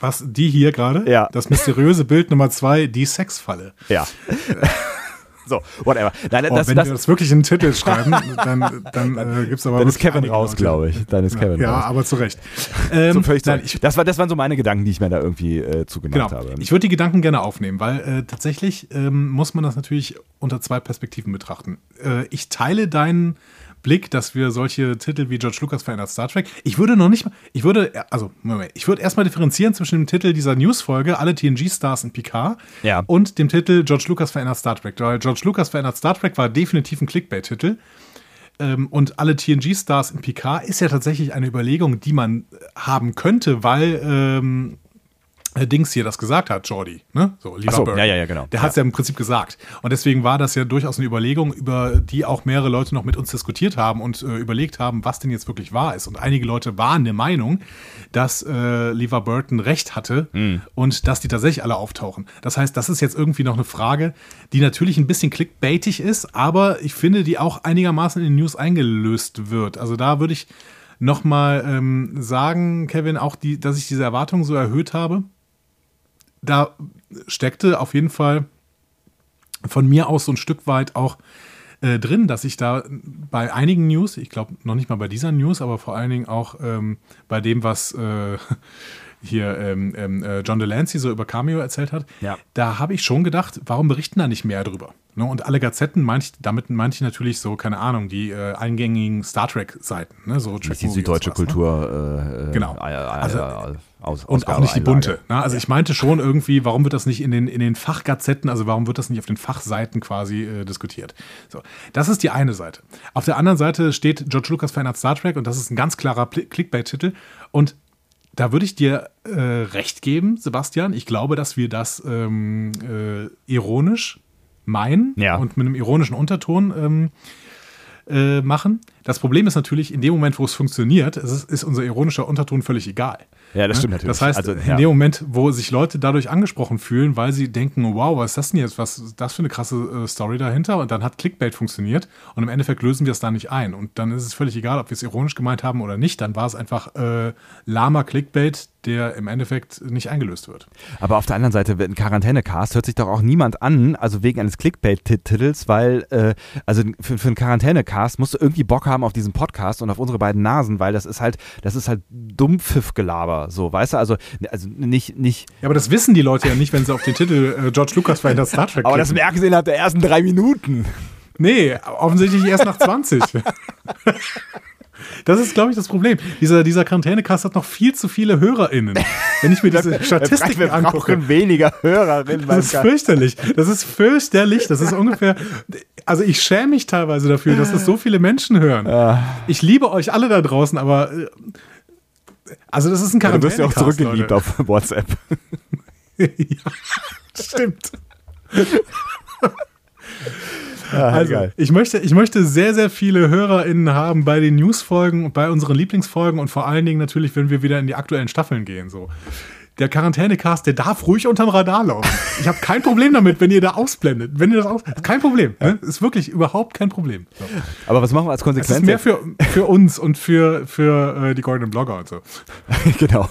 Was, die hier gerade? Ja. Das mysteriöse Bild Nummer zwei, die Sexfalle. Ja. [laughs] So, whatever. Nein, Oh, das, wenn das, wir das wirklich in den Titel schreiben, dann, dann äh, gibt es aber dann ist Kevin raus, glaube ich. Dann ist Kevin Ja, raus. aber zu Recht. [laughs] Ähm, So völlig nein, ich, das, war, das waren so meine Gedanken, die ich mir da irgendwie äh, zugedacht Genau. habe. Ich würde die Gedanken gerne aufnehmen, weil äh, tatsächlich ähm, muss man das natürlich unter zwei Perspektiven betrachten. Äh, ich teile deinen Blick, dass wir solche Titel wie George Lucas verändert Star Trek. Ich würde noch nicht mal, ich würde, also, Moment, ich würde erstmal differenzieren zwischen dem Titel dieser Newsfolge, alle TNG-Stars in Picard, Ja. und dem Titel George Lucas verändert Star Trek. Weil George Lucas verändert Star Trek war definitiv ein Clickbait-Titel. Ähm, und alle TNG-Stars in Picard ist ja tatsächlich eine Überlegung, die man äh, haben könnte, weil ähm, äh, Dings hier das gesagt hat, Jordi, ne? So, lieber so, Burke. ja, ja, ja, genau. Der hat es ja im Prinzip gesagt. Und deswegen war das ja durchaus eine Überlegung, über die auch mehrere Leute noch mit uns diskutiert haben und äh, überlegt haben, was denn jetzt wirklich wahr ist. Und einige Leute waren der Meinung, dass äh, Lever Burton recht hatte Hm. und dass die tatsächlich alle auftauchen. Das heißt, das ist jetzt irgendwie noch eine Frage, die natürlich ein bisschen clickbaitig ist, aber ich finde, die auch einigermaßen in den News eingelöst wird. Also da würde ich nochmal ähm, sagen, Kevin, auch die, dass ich diese Erwartungen so erhöht habe da steckte auf jeden Fall von mir aus so ein Stück weit auch äh, drin, dass ich da bei einigen News, ich glaube noch nicht mal bei dieser News, aber vor allen Dingen auch ähm, bei dem, was äh, hier ähm, ähm, äh, John Delancey so über Cameo erzählt hat, Ja. da habe ich schon gedacht, warum berichten da nicht mehr drüber? Ne? Und alle Gazetten, ich, damit meinte ich natürlich so, keine Ahnung, die äh, eingängigen Star Trek-Seiten, ne? so Track die Movie und süddeutsche ne? Kultur. Äh, Genau. Äh, äh, Also- aus, Und auch nicht die bunte. Ne? Also ich meinte schon irgendwie, warum wird das nicht in den, in den Fachgazetten, also warum wird das nicht auf den Fachseiten quasi äh, diskutiert? So, das ist die eine Seite. Auf der anderen Seite steht George Lucas verändert Star Trek und das ist ein ganz klarer Clickbait-Titel. Und da würde ich dir äh, recht geben, Sebastian. Ich glaube, dass wir das ähm, äh, ironisch meinen Ja. und mit einem ironischen Unterton ähm, äh, machen. Das Problem ist natürlich, in dem Moment, wo es funktioniert, ist, ist unser ironischer Unterton völlig egal. Ja, das Ne? stimmt natürlich. Das heißt, Also, in ja. dem Moment, wo sich Leute dadurch angesprochen fühlen, weil sie denken, wow, was ist das denn jetzt? Was ist das für eine krasse äh, Story dahinter? Und dann hat Clickbait funktioniert und im Endeffekt lösen wir es da nicht ein. Und dann ist es völlig egal, ob wir es ironisch gemeint haben oder nicht. Dann war es einfach äh, lahmer Clickbait, der im Endeffekt nicht eingelöst wird. Aber auf der anderen Seite, ein Quarantänecast hört sich doch auch niemand an, also wegen eines Clickbait-Titels, weil, äh, also für, für einen Quarantänecast musst du irgendwie Bock haben auf diesen Podcast und auf unsere beiden Nasen, weil das ist halt, das ist halt Dummpfiffgelaber, so, weißt du, also, also nicht, nicht, Ja, aber das wissen die Leute ja nicht, wenn sie auf den Titel äh, George Lucas verändert Star Trek aber das klicken. merken sie innerhalb der ersten drei Minuten. Nee, offensichtlich erst nach 20. [laughs] Das ist, glaube ich, das Problem. Dieser, dieser Quarantänecast hat noch viel zu viele HörerInnen. Wenn ich mir diese [laughs] Statistiken wir angucke. brauchen weniger Hörerinnen. Das ist fürchterlich. Das ist fürchterlich. Das ist ungefähr. Also ich schäme mich teilweise dafür, dass das so viele Menschen hören. Ich liebe euch alle da draußen, aber äh, also das ist ein du wirst ja auch zurückgeliebt Leute. auf WhatsApp. [laughs] ja, stimmt. [laughs] Also, ich möchte, ich möchte sehr, sehr viele HörerInnen haben bei den Newsfolgen bei unseren Lieblingsfolgen und vor allen Dingen natürlich, wenn wir wieder in die aktuellen Staffeln gehen. So. Der Quarantänecast, der darf ruhig unterm Radar laufen. Ich habe kein Problem damit, wenn ihr da ausblendet. Wenn ihr das aus, kein Problem. Ne? Ist wirklich überhaupt kein Problem. So. Aber was machen wir als Konsequenz? ist mehr für, für uns und für, für äh, die goldenen Blogger und so. [laughs] genau.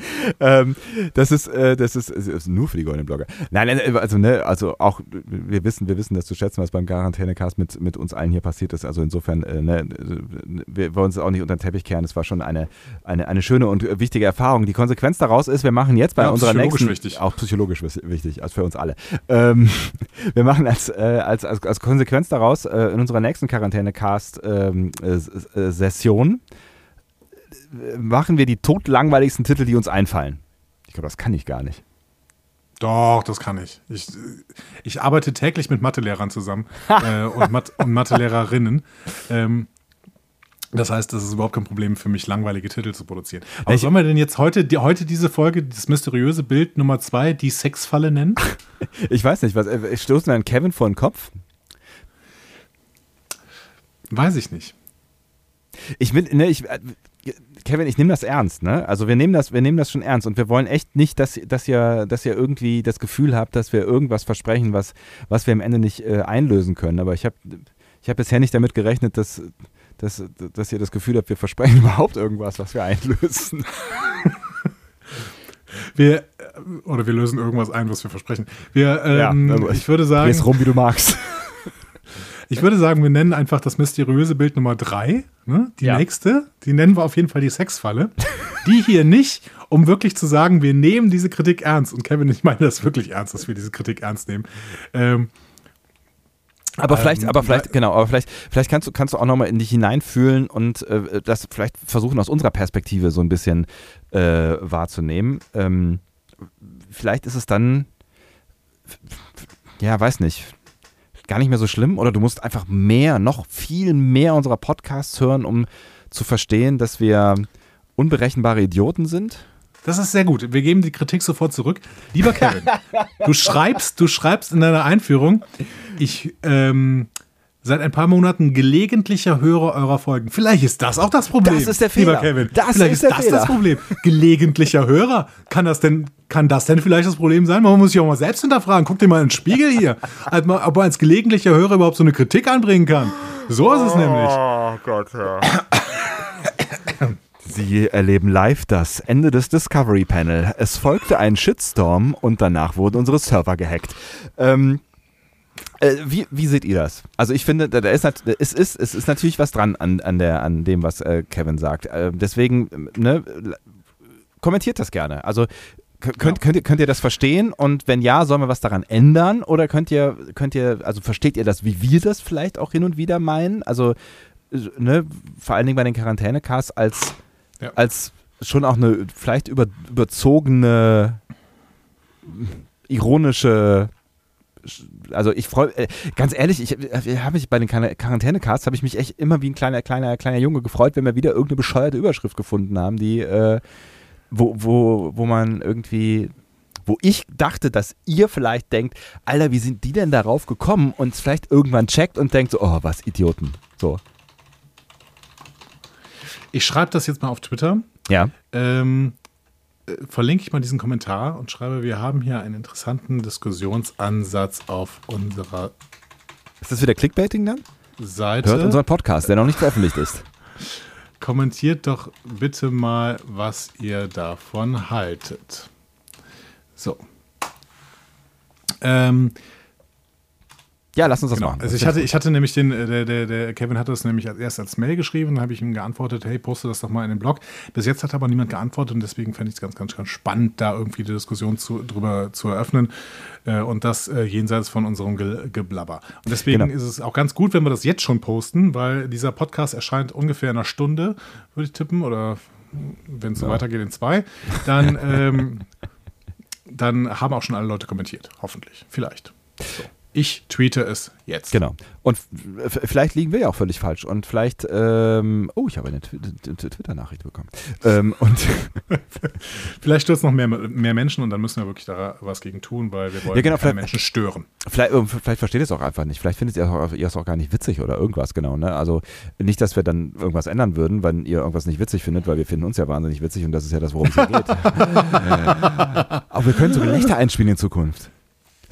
[laughs] ähm, das ist, äh, das ist, ist nur für die goldenen Blogger. Nein, nein, also ne, also auch wir wissen, wir wissen das zu schätzen, was beim Quarantänecast mit mit uns allen hier passiert ist. Also insofern, äh, ne, wir wollen es auch nicht unter den Teppich kehren. Es war schon eine eine eine schöne und wichtige Erfahrung. Die Konsequenz daraus ist, wir machen jetzt bei Ja, unserer nächsten wichtig. auch psychologisch wichtig, als für uns alle. Ähm, [laughs] wir machen als, äh, als, als als Konsequenz daraus äh, in unserer nächsten Quarantänecast ähm, äh, äh, Session machen wir die totlangweiligsten Titel, die uns einfallen. Ich glaube, das kann ich gar nicht. Doch, das kann ich. Ich, ich arbeite täglich mit Mathelehrern zusammen [laughs] äh, und, Mat und Mathelehrerinnen. Ähm, das heißt, das ist überhaupt kein Problem für mich, langweilige Titel zu produzieren. Aber Ich- sollen wir denn jetzt heute, die, heute diese Folge, das mysteriöse Bild Nummer zwei, die Sexfalle nennen? [laughs] Ich weiß nicht, was äh, stoßen wir an Kevin vor den Kopf? Weiß ich nicht. Ich will, ne, ich, äh, Kevin, ich nehme das ernst, ne? Also wir nehmen das, wir nehmen das schon ernst und wir wollen echt nicht, dass, dass ihr, dass ihr irgendwie das Gefühl habt, dass wir irgendwas versprechen, was, was wir am Ende nicht äh, einlösen können. Aber ich habe, ich habe bisher nicht damit gerechnet, dass, dass, dass ihr das Gefühl habt, wir versprechen [laughs] überhaupt irgendwas, was wir einlösen. [laughs] Wir oder wir lösen irgendwas ein, was wir versprechen. Wir, ähm, Ja, ich würde sagen, Dreh's rum, wie du magst. [laughs] ich würde sagen, wir nennen einfach das mysteriöse Bild Nummer drei. Ne? Die Ja. nächste, die nennen wir auf jeden Fall die Sexfalle. Die hier nicht, um wirklich zu sagen, wir nehmen diese Kritik ernst. Und Kevin, ich meine das wirklich ernst, dass wir diese Kritik ernst nehmen. Ähm, Aber vielleicht, Ähm, aber vielleicht, genau, aber vielleicht, vielleicht kannst du, kannst du auch nochmal in dich hineinfühlen und äh, das vielleicht versuchen aus unserer Perspektive so ein bisschen äh, wahrzunehmen. Ähm, vielleicht ist es dann, ja, weiß nicht, gar nicht mehr so schlimm oder du musst einfach mehr, noch viel mehr unserer Podcasts hören, um zu verstehen, dass wir unberechenbare Idioten sind. Das ist sehr gut. Wir geben die Kritik sofort zurück. Lieber Kevin, du [laughs] schreibst, du schreibst in deiner Einführung, ich ähm, seit ein paar Monaten gelegentlicher Hörer eurer Folgen. Vielleicht ist das auch das Problem. Das ist der Fehler. Lieber Kevin, Das vielleicht ist ist, der das Fehler. das Problem. Gelegentlicher Hörer. Kann das denn, kann das denn vielleicht das Problem sein? Man muss sich auch mal selbst hinterfragen. Guck dir mal in den Spiegel hier. Ob man als gelegentlicher Hörer überhaupt so eine Kritik anbringen kann. So ist es nämlich. Oh Gott, ja. Sie erleben live das Ende des Discovery Panel. Es folgte ein Shitstorm und danach wurden unsere Server gehackt. Ähm, äh, wie, wie seht ihr das? Also ich finde, da da ist, es, ist, es ist natürlich was dran an, an, der, an dem, was äh, Kevin sagt. Äh, deswegen, ne, kommentiert das gerne. Also könnt, könnt, ihr, könnt ihr das verstehen? Und wenn ja, sollen wir was daran ändern? Oder könnt ihr, könnt ihr, also versteht ihr das, wie wir das vielleicht auch hin und wieder meinen? Also, ne, vor allen Dingen bei den Quarantänecasts als Ja. als schon auch eine vielleicht über, überzogene, ironische, also ich freue, äh, ganz ehrlich, ich, äh, habe mich bei den Quar- Quarantänecasts habe ich mich echt immer wie ein kleiner, kleiner, kleiner Junge gefreut, wenn wir wieder irgendeine bescheuerte Überschrift gefunden haben, die, äh, wo, wo, wo man irgendwie, wo ich dachte, dass ihr vielleicht denkt, Alter, wie sind die denn darauf gekommen und es vielleicht irgendwann checkt und denkt so, oh, was Idioten. So. Ich schreibe das jetzt mal auf Twitter. Ja. ähm, äh, verlinke ich mal diesen Kommentar und schreibe, wir haben hier einen interessanten Diskussionsansatz auf unserer Ist das wieder Clickbaiting dann? Seite. Hört unseren Podcast, der noch nicht veröffentlicht ist. [laughs] Kommentiert doch bitte mal, was ihr davon haltet. So. Ähm, Ja, lass uns das genau. machen. Also ich hatte, ich hatte nämlich den, äh, der, der, der Kevin hatte das nämlich als- erst als Mail geschrieben, dann habe ich ihm geantwortet, hey, poste das doch mal in den Blog. Bis jetzt hat aber niemand geantwortet und deswegen fände ich es ganz, ganz, ganz spannend, da irgendwie die Diskussion zu, drüber zu eröffnen äh, und das äh, jenseits von unserem Ge Geblabber. Und deswegen Genau. ist es auch ganz gut, wenn wir das jetzt schon posten, weil dieser Podcast erscheint ungefähr in einer Stunde, würde ich tippen, oder wenn es so weitergeht in zwei, dann, [laughs] ähm, dann haben auch schon alle Leute kommentiert, hoffentlich, vielleicht. So. Ich tweete es jetzt. Genau. Und vielleicht liegen wir ja auch völlig falsch. Und vielleicht, ähm, oh, ich habe eine Twi- Twi- Twitter-Nachricht bekommen. Ähm, und [laughs] Vielleicht stürzt noch mehr, mehr Menschen und dann müssen wir wirklich da was gegen tun, weil wir wollen Ja, genau, keine Menschen stören. vielleicht, äh, vielleicht versteht ihr es auch einfach nicht. Vielleicht findet ihr es auch, ihr es auch gar nicht witzig oder irgendwas, genau. Ne? Also nicht, dass wir dann irgendwas ändern würden, wenn ihr irgendwas nicht witzig findet, weil wir finden uns ja wahnsinnig witzig und das ist ja das, worum es hier geht. [laughs] Aber wir können so Gelächter einspielen in Zukunft.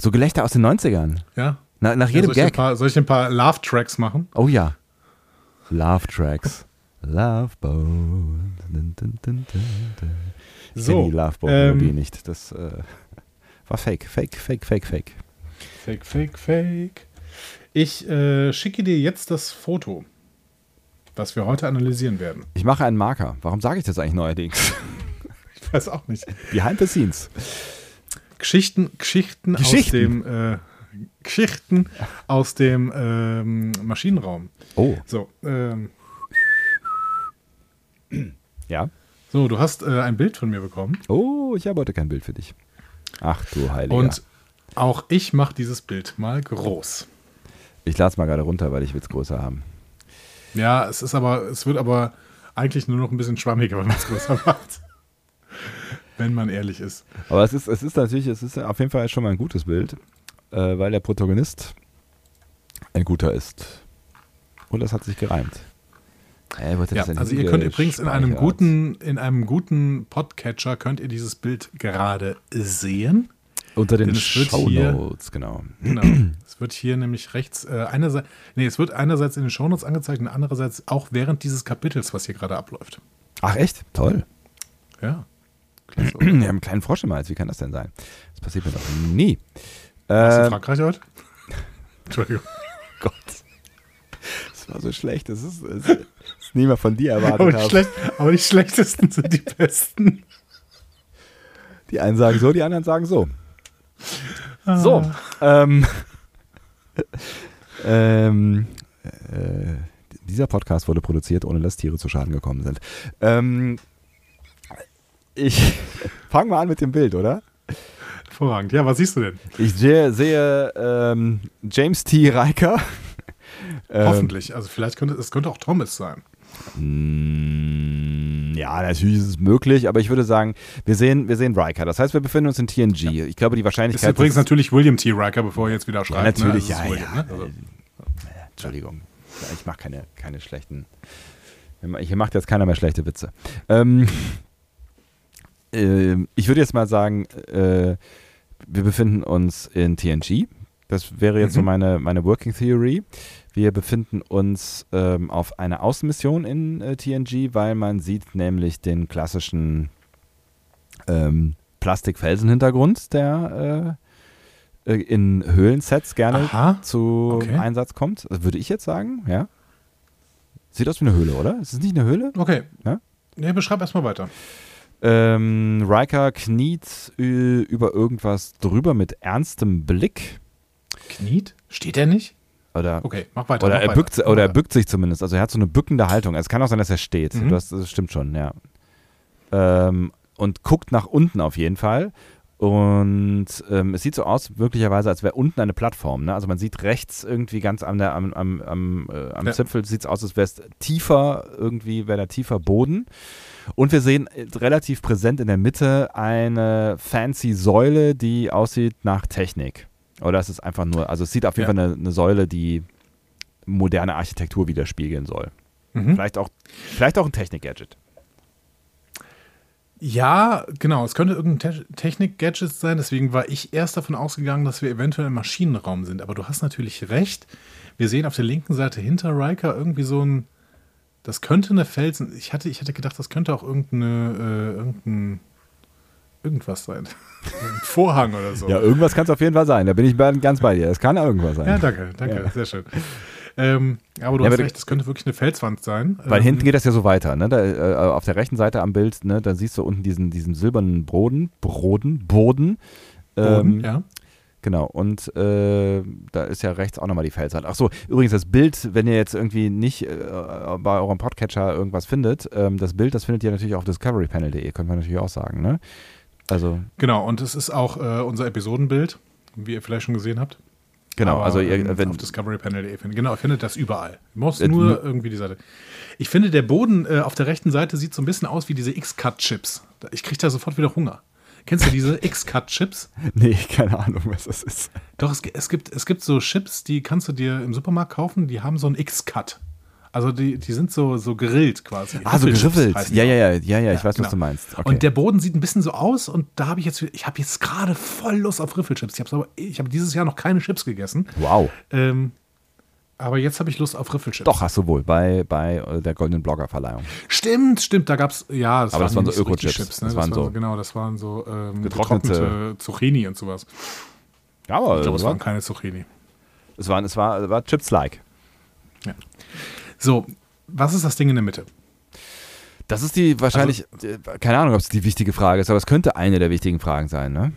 So Gelächter aus den 90ern. Ja? Na, nach Ja, jedem soll, ich ein Gag. paar, soll ich ein paar Love-Tracks machen? Oh ja. Love Tracks. Love Boat. Dun, dun, dun, dun, dun. Ich So, die Love Boat Melodie ähm, nicht. Das äh, war fake. Fake, fake, fake, fake. Fake, fake, fake. Ich äh, schicke dir jetzt das Foto, was wir heute analysieren werden. Ich mache einen Marker. Warum sage ich das eigentlich neuerdings? Ich weiß auch nicht. Behind the scenes. Geschichten, Geschichten, aus Geschichten. dem äh, Geschichten aus dem ähm, Maschinenraum. Oh, So, ähm, ja. so, du hast äh, ein Bild von mir bekommen Oh, ich habe heute kein Bild für dich. Ach du Heiliger. und auch ich mache dieses Bild mal groß. ich lade es mal gerade runter, weil ich will es größer haben. Ja, es ist aber, es wird aber eigentlich nur noch ein bisschen schwammiger, wenn man es größer [laughs] macht. Wenn man ehrlich ist. Aber es ist, es ist natürlich, es ist auf jeden Fall schon mal ein gutes Bild, äh, weil der Protagonist ein guter ist. Und das hat sich gereimt. Äh, er Ja, also ihr könnt übrigens in einem guten, in einem guten Podcatcher könnt ihr dieses Bild gerade sehen. Unter den denn es wird Show hier- Notes, genau. Genau. es wird hier nämlich rechts äh, einerseits, nee, es wird einerseits in den Shownotes angezeigt und andererseits auch während dieses Kapitels, was hier gerade abläuft. Ach echt? Toll. Ja. Klasse. [clears throat] Wir haben einen kleinen Frosch im Hals. Wie kann das denn sein? Das passiert mir doch nie. Warst du in Äh, Frankreich heute? [laughs] Entschuldigung. Gott. Das war so schlecht. Das ist, das ist niemand von dir Aber erwartet die, habe. schlecht, aber die schlechtesten sind die besten. Die einen sagen so, die anderen sagen so. So. Ähm, [laughs] ähm, äh, dieser Podcast wurde produziert, ohne dass Tiere zu Schaden gekommen sind. Ähm, ich [laughs] fange mal an mit dem Bild, oder? Hervorragend. Ja, was siehst du denn? Ich sehe, sehe ähm, James T. Riker. [laughs] Hoffentlich. Also vielleicht könnte es könnte auch Thomas sein. Mm, Ja, natürlich ist es möglich, aber ich würde sagen, wir sehen, wir sehen Riker. Das heißt, wir befinden uns in TNG. Ich glaube, die Ist Wahrscheinlichkeit übrigens natürlich William T. Riker, bevor ihr jetzt wieder ja, schreibt. natürlich, ne? Es ja, ist William, ja. ne? Also, Entschuldigung, ich mache keine, keine schlechten. Hier macht jetzt keiner mehr schlechte Witze. Ähm, ähm, ich würde jetzt mal sagen, äh, wir befinden uns in TNG. Das wäre jetzt so Mhm. meine, meine Working Theory. Wir befinden uns ähm, auf einer Außenmission in äh, TNG, weil man sieht nämlich den klassischen ähm, Plastikfelsenhintergrund, der äh, äh, in Höhlensets gerne Aha. zu Okay. Einsatz kommt. Das würde ich jetzt sagen, ja. Sieht aus wie eine Höhle, oder? Ist es nicht eine Höhle? Okay. Ja? Nee, beschreib erstmal weiter. Ähm, Riker kniet äh, über irgendwas drüber mit ernstem Blick. Kniet? Steht er nicht? Oder, Okay, mach weiter. oder, mach er, weiter. bückt, oder er bückt sich zumindest. Also er hat so eine bückende Haltung. Es kann auch sein, dass er steht. Mhm. Du hast, das stimmt schon, ja. Ähm, und guckt nach unten auf jeden Fall. Und ähm, es sieht so aus, möglicherweise, als wäre unten eine Plattform. Ne? Also man sieht rechts irgendwie ganz am, der, am, am, am, äh, am Ja. Zipfel, sieht es aus, als wäre es tiefer, irgendwie wäre da tiefer Boden. Und wir sehen äh, relativ präsent in der Mitte eine fancy Säule, die aussieht nach Technik. Oder es ist einfach nur, also es sieht auf jeden Ja. Fall eine, eine Säule, die moderne Architektur widerspiegeln soll. Mhm. Vielleicht auch, vielleicht auch ein Technik-Gadget. Ja, genau. Es könnte irgendein Te Technik-Gadget sein. Deswegen war ich erst davon ausgegangen, dass wir eventuell im Maschinenraum sind. Aber du hast natürlich recht. Wir sehen auf der linken Seite hinter Riker irgendwie so ein. Das könnte eine Felsen. Ich hatte, ich hatte gedacht, das könnte auch irgendeine, äh, irgendein, irgendwas sein. [laughs] ein Vorhang oder so. Ja, irgendwas kann es auf jeden Fall sein. Da bin ich ganz bei dir. Es kann irgendwas sein. Ja, danke, danke, Ja. sehr schön. Ähm, aber du Ja, hast aber- recht, das könnte wirklich eine Felswand sein. Weil ähm, hinten geht das ja so weiter. Ne? Da, äh, auf der rechten Seite am Bild, ne, da siehst du unten diesen, diesen silbernen Boden, Broden, Boden. Boden, Ähm, ja. Genau, und äh, da ist ja rechts auch nochmal die Felswand. Ach so, übrigens das Bild, wenn ihr jetzt irgendwie nicht äh, bei eurem Podcatcher irgendwas findet, ähm, das Bild, das findet ihr natürlich auf discoverypanel.de, könnte man natürlich auch sagen, ne? Also, Genau, und es ist auch äh, unser Episodenbild, wie ihr vielleicht schon gesehen habt. Genau, Aber, also ihr, ähm, wenn, auf discoverypanel.de findet. Genau, ihr findet das überall. Du musst Äh, nur irgendwie die Seite. Ich finde, der Boden äh, auf der rechten Seite sieht so ein bisschen aus wie diese X-Cut-Chips. Ich kriege da sofort wieder Hunger. Kennst du diese [laughs] X-Cut-Chips? nee, keine Ahnung, was das ist. Doch, es, es, gibt, es gibt so Chips, die kannst du dir im Supermarkt kaufen, die haben so einen X-Cut. Also die, die sind so, so grillt quasi. Ah, so geriffelt. Ja, ja, ja, ja, ja, ich weiß, was genau. du meinst. Okay. Und der Boden sieht ein bisschen so aus und da habe ich jetzt, ich habe jetzt gerade voll Lust auf Riffelchips. Ich habe ich habe dieses Jahr noch keine Chips gegessen. wow. Ähm, aber jetzt habe ich Lust auf Riffelchips. Doch, hast du wohl, bei, bei der Goldenen Blogger-Verleihung. Stimmt, stimmt, da gab es, ja, das Aber das waren so Öko-Chips. ne? Das waren so genau, das waren so ähm, getrocknete- getrocknete, Zucchini und sowas. Ja, aber Ich glaube, es es, war, waren keine Zucchini. es, waren, es war, war Chips-like. So, was ist das Ding in der Mitte? Das ist die wahrscheinlich, äh, keine Ahnung, ob es die wichtige Frage ist, aber es könnte eine der wichtigen Fragen sein, ne?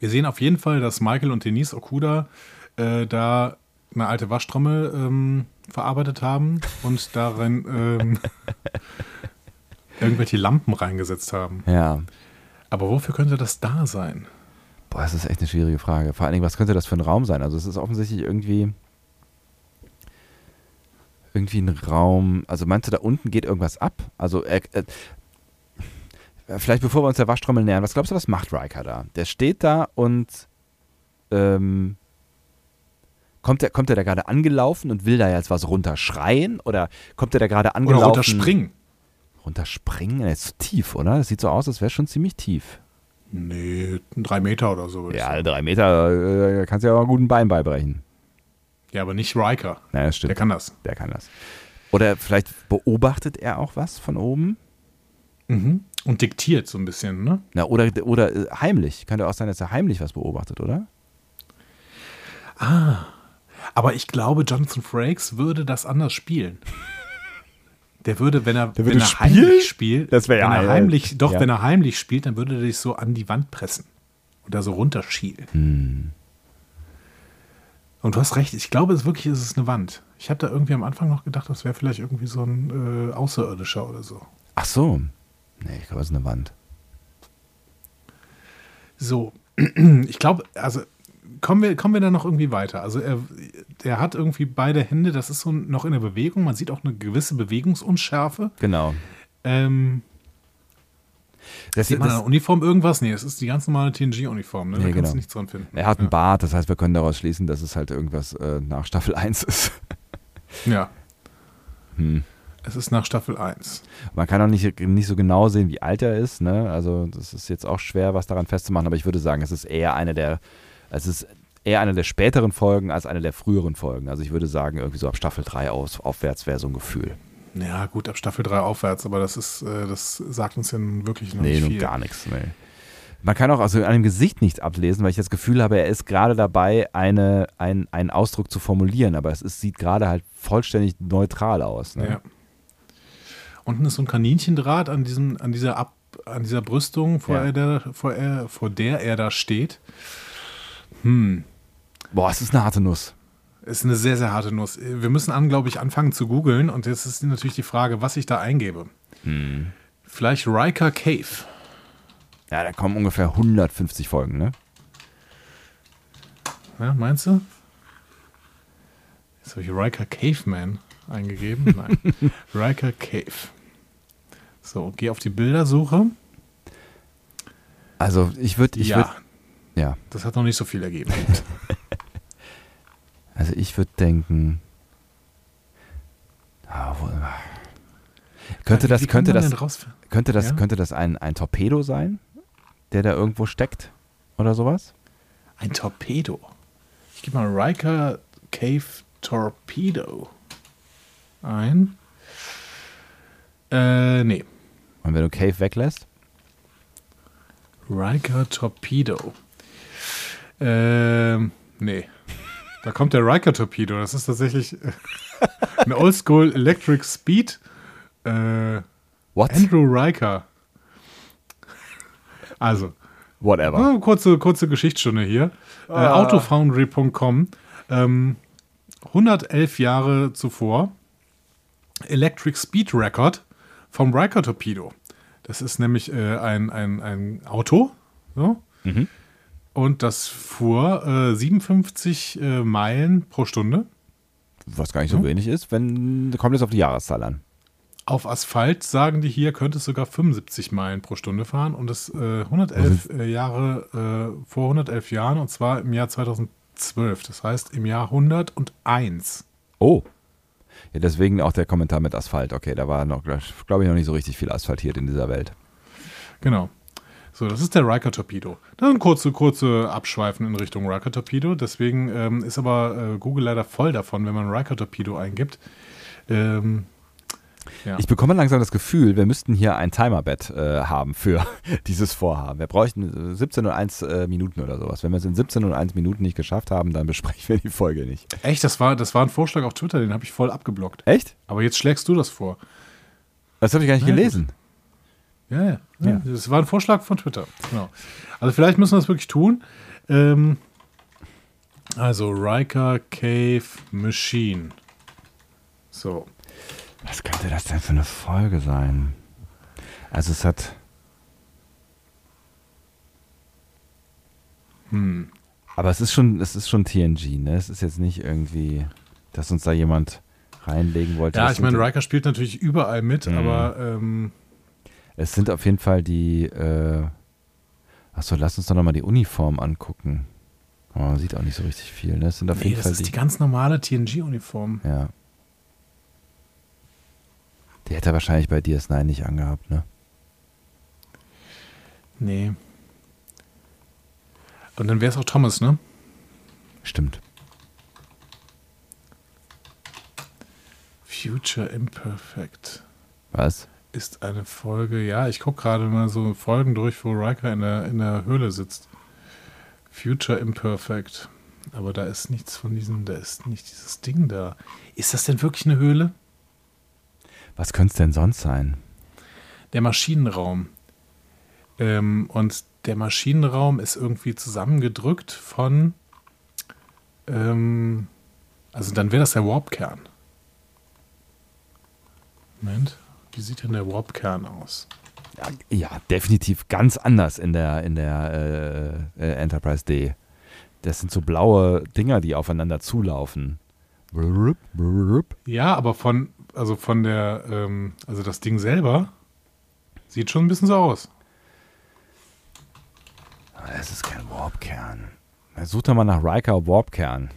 Wir sehen auf jeden Fall, dass Michael und Denise Okuda äh, da eine alte Waschtrommel ähm, verarbeitet haben und darin ähm, [laughs] irgendwelche Lampen reingesetzt haben. Ja. Aber wofür könnte das da sein? Boah, das ist echt eine schwierige Frage. Vor allen Dingen, was könnte das für ein Raum sein? Also es ist offensichtlich irgendwie irgendwie ein Raum. Also meinst du, da unten geht irgendwas ab? Also äh, äh, vielleicht bevor wir uns der Waschtrommel nähern, was glaubst du, was macht Riker da? Der steht da und ähm, kommt er kommt er da gerade angelaufen und will da jetzt was runterschreien oder kommt er da gerade Oder angelaufen? runterspringen? Runterspringen? Der ist zu tief, oder? Das sieht so aus, als wäre schon ziemlich tief. Nee, drei Meter oder so. Ja, drei Meter äh, kannst du ja auch einen guten Bein beibrechen. Ja, aber nicht Riker. Naja, stimmt. Der kann das. Der kann das. Oder vielleicht beobachtet er auch was von oben? Mhm. Und diktiert so ein bisschen, ne? Na, oder, oder äh, heimlich. Könnte auch sein, dass er heimlich was beobachtet, oder? Aber ich glaube, Jonathan Frakes würde das anders spielen. Der würde, wenn er, würde wenn er heimlich spielt, Das wär ja wenn er heimlich, doch, Ja. wenn er heimlich spielt, dann würde er dich so an die Wand pressen da so runterschielen. Hm. Und du hast recht, ich glaube es wirklich, ist es eine Wand. Ich habe da irgendwie am Anfang noch gedacht, das wäre vielleicht irgendwie so ein äh, Außerirdischer oder so. Ach so. Nee, ich glaube, es ist eine Wand. So, [clears throat] ich glaube, also kommen wir, kommen wir da noch irgendwie weiter. Also er, er hat irgendwie beide Hände, das ist so noch in der Bewegung. Man sieht auch eine gewisse Bewegungsunschärfe. Genau. Ähm, Das, sieht man an Uniform irgendwas? Nee, es ist die ganz normale TNG-Uniform. Ne? Da Nee, kannst genau. du nichts dran finden. er hat einen ja. Bart, das heißt, wir können daraus schließen, dass es halt irgendwas äh, nach Staffel 1 ist. Ja, [laughs] Hm. es ist nach Staffel 1. Man kann auch nicht, nicht so genau sehen, wie alt er ist. Ne? Also das ist jetzt auch schwer, was daran festzumachen. Aber ich würde sagen, es ist eher eine der, es ist eher eine der späteren Folgen als eine der früheren Folgen. Also ich würde sagen, irgendwie so ab Staffel 3 aus, aufwärts wäre so ein Gefühl. Ja, gut, ab Staffel 3 aufwärts, aber das ist, äh, das sagt uns ja nun wirklich noch Nee, nicht nun viel. gar nichts. Nee. Man kann auch also an dem Gesicht nichts ablesen, weil ich das Gefühl habe, er ist gerade dabei, eine, ein, einen Ausdruck zu formulieren. Aber es ist, sieht gerade halt vollständig neutral aus. Ne? Ja. Unten ist so ein Kaninchendraht an, diesem, an, dieser, Ab, an dieser Brüstung, vor, Ja. er da, vor, er, vor der er da steht. Hm, Boah, es ist eine harte Nuss. Ist eine sehr, sehr harte Nuss. Wir müssen an, glaube ich, anfangen zu googeln und jetzt ist natürlich die Frage, was ich da eingebe. Hm. Vielleicht Riker Cave. Ja, da kommen ungefähr 150 Folgen, ne? Ja, meinst du? Jetzt habe ich Riker Caveman eingegeben. [laughs] Nein. Riker Cave. So, geh auf die Bildersuche. Also ich würde, ich ja, würde, ja, das hat noch nicht so viel ergeben. [laughs] also ich würde denken, ah, wo, könnte Wie- das, wie könnte das, raus? könnte das, Ja? könnte das ein, ein Torpedo sein, der da irgendwo steckt oder sowas? Ein Torpedo. Ich gebe mal Riker Cave Torpedo ein. Äh, nee. Und wenn du Cave weglässt, Riker Torpedo. Ähm, nee. Da kommt der Riker Torpedo. Das ist tatsächlich äh, [laughs] ein Oldschool Electric Speed. Äh, what? Andrew Riker. Also, Whatever. Ah, kurze, kurze Geschichtsstunde hier. Äh, Autofoundry.com. Ähm, 111 Jahre zuvor. Electric Speed Record vom Riker Torpedo. Das ist nämlich äh, ein, ein, ein Auto. So. Mhm. Und das fuhr äh, 57 äh, Meilen pro Stunde. Was gar nicht so wenig ist, wenn kommt es auf die Jahreszahl an. Auf Asphalt, sagen die hier, könnte es sogar 75 Meilen pro Stunde fahren. Und das äh, 111 äh, Jahre äh, vor 111 Jahren und zwar im Jahr 2012. Das heißt im Jahr 101. Oh. Ja, deswegen auch der Kommentar mit Asphalt. Okay, da war noch, glaube ich, noch nicht so richtig viel asphaltiert in dieser Welt. Genau. So, das ist der Riker Torpedo. Dann kurze, kurze Abschweifen in Richtung Riker Torpedo. Deswegen ähm, ist aber äh, Google leider voll davon, wenn man Riker Torpedo eingibt. Ähm, ja. Ich bekomme langsam das Gefühl, wir müssten hier ein Timerbett äh, haben für [laughs] dieses Vorhaben. Wir bräuchten äh, 17 und 1 äh, Minuten oder sowas. Wenn wir es in 17 und 1 Minuten nicht geschafft haben, dann besprechen wir die Folge nicht. Echt, das war, das war ein Vorschlag auf Twitter, den habe ich voll abgeblockt. Echt? Aber jetzt schlägst du das vor. Das habe ich gar nicht ja, gelesen. Ja, ja. Ja. Das war ein Vorschlag von Twitter. Genau. Also vielleicht müssen wir das wirklich tun. Ähm, also Riker Cave Machine. So. Was könnte das denn für eine Folge sein? Also es hat. Hm. Aber es ist schon, es ist schon TNG, ne? Es ist jetzt nicht irgendwie, dass uns da jemand reinlegen wollte. Ja, ich meine, Riker spielt natürlich überall mit, Mhm. aber ähm, Es sind auf jeden Fall die. Äh, achso, lass uns doch nochmal die Uniform angucken. Oh, man sieht auch nicht so richtig viel, ne? Es sind auf nee, jeden das Fall ist die. die ganz normale TNG-Uniform. ja. Die hätte er wahrscheinlich bei DS9 nicht angehabt, ne? Nee. Und dann wäre es auch Thomas, ne? Stimmt. Future Imperfect. Was? Ist eine Folge, ja, ich gucke gerade mal so Folgen durch, wo Riker in der, in der Höhle sitzt. Future Imperfect. Aber da ist nichts von diesem, da ist nicht dieses Ding da. Ist das denn wirklich eine Höhle? Was könnte es denn sonst sein? Der Maschinenraum. Ähm, und der Maschinenraum ist irgendwie zusammengedrückt von. Ähm, also dann wäre das der Warpkern. Moment, wie sieht denn der Warpkern aus? Ja, ja, definitiv ganz anders in der, in der äh, äh, Enterprise D. Das sind so blaue Dinger, die aufeinander zulaufen. Ja, aber von, also von der, ähm, also das Ding selber sieht schon ein bisschen so aus. Das ist kein Warpkern. Such doch mal nach Riker Warpkern.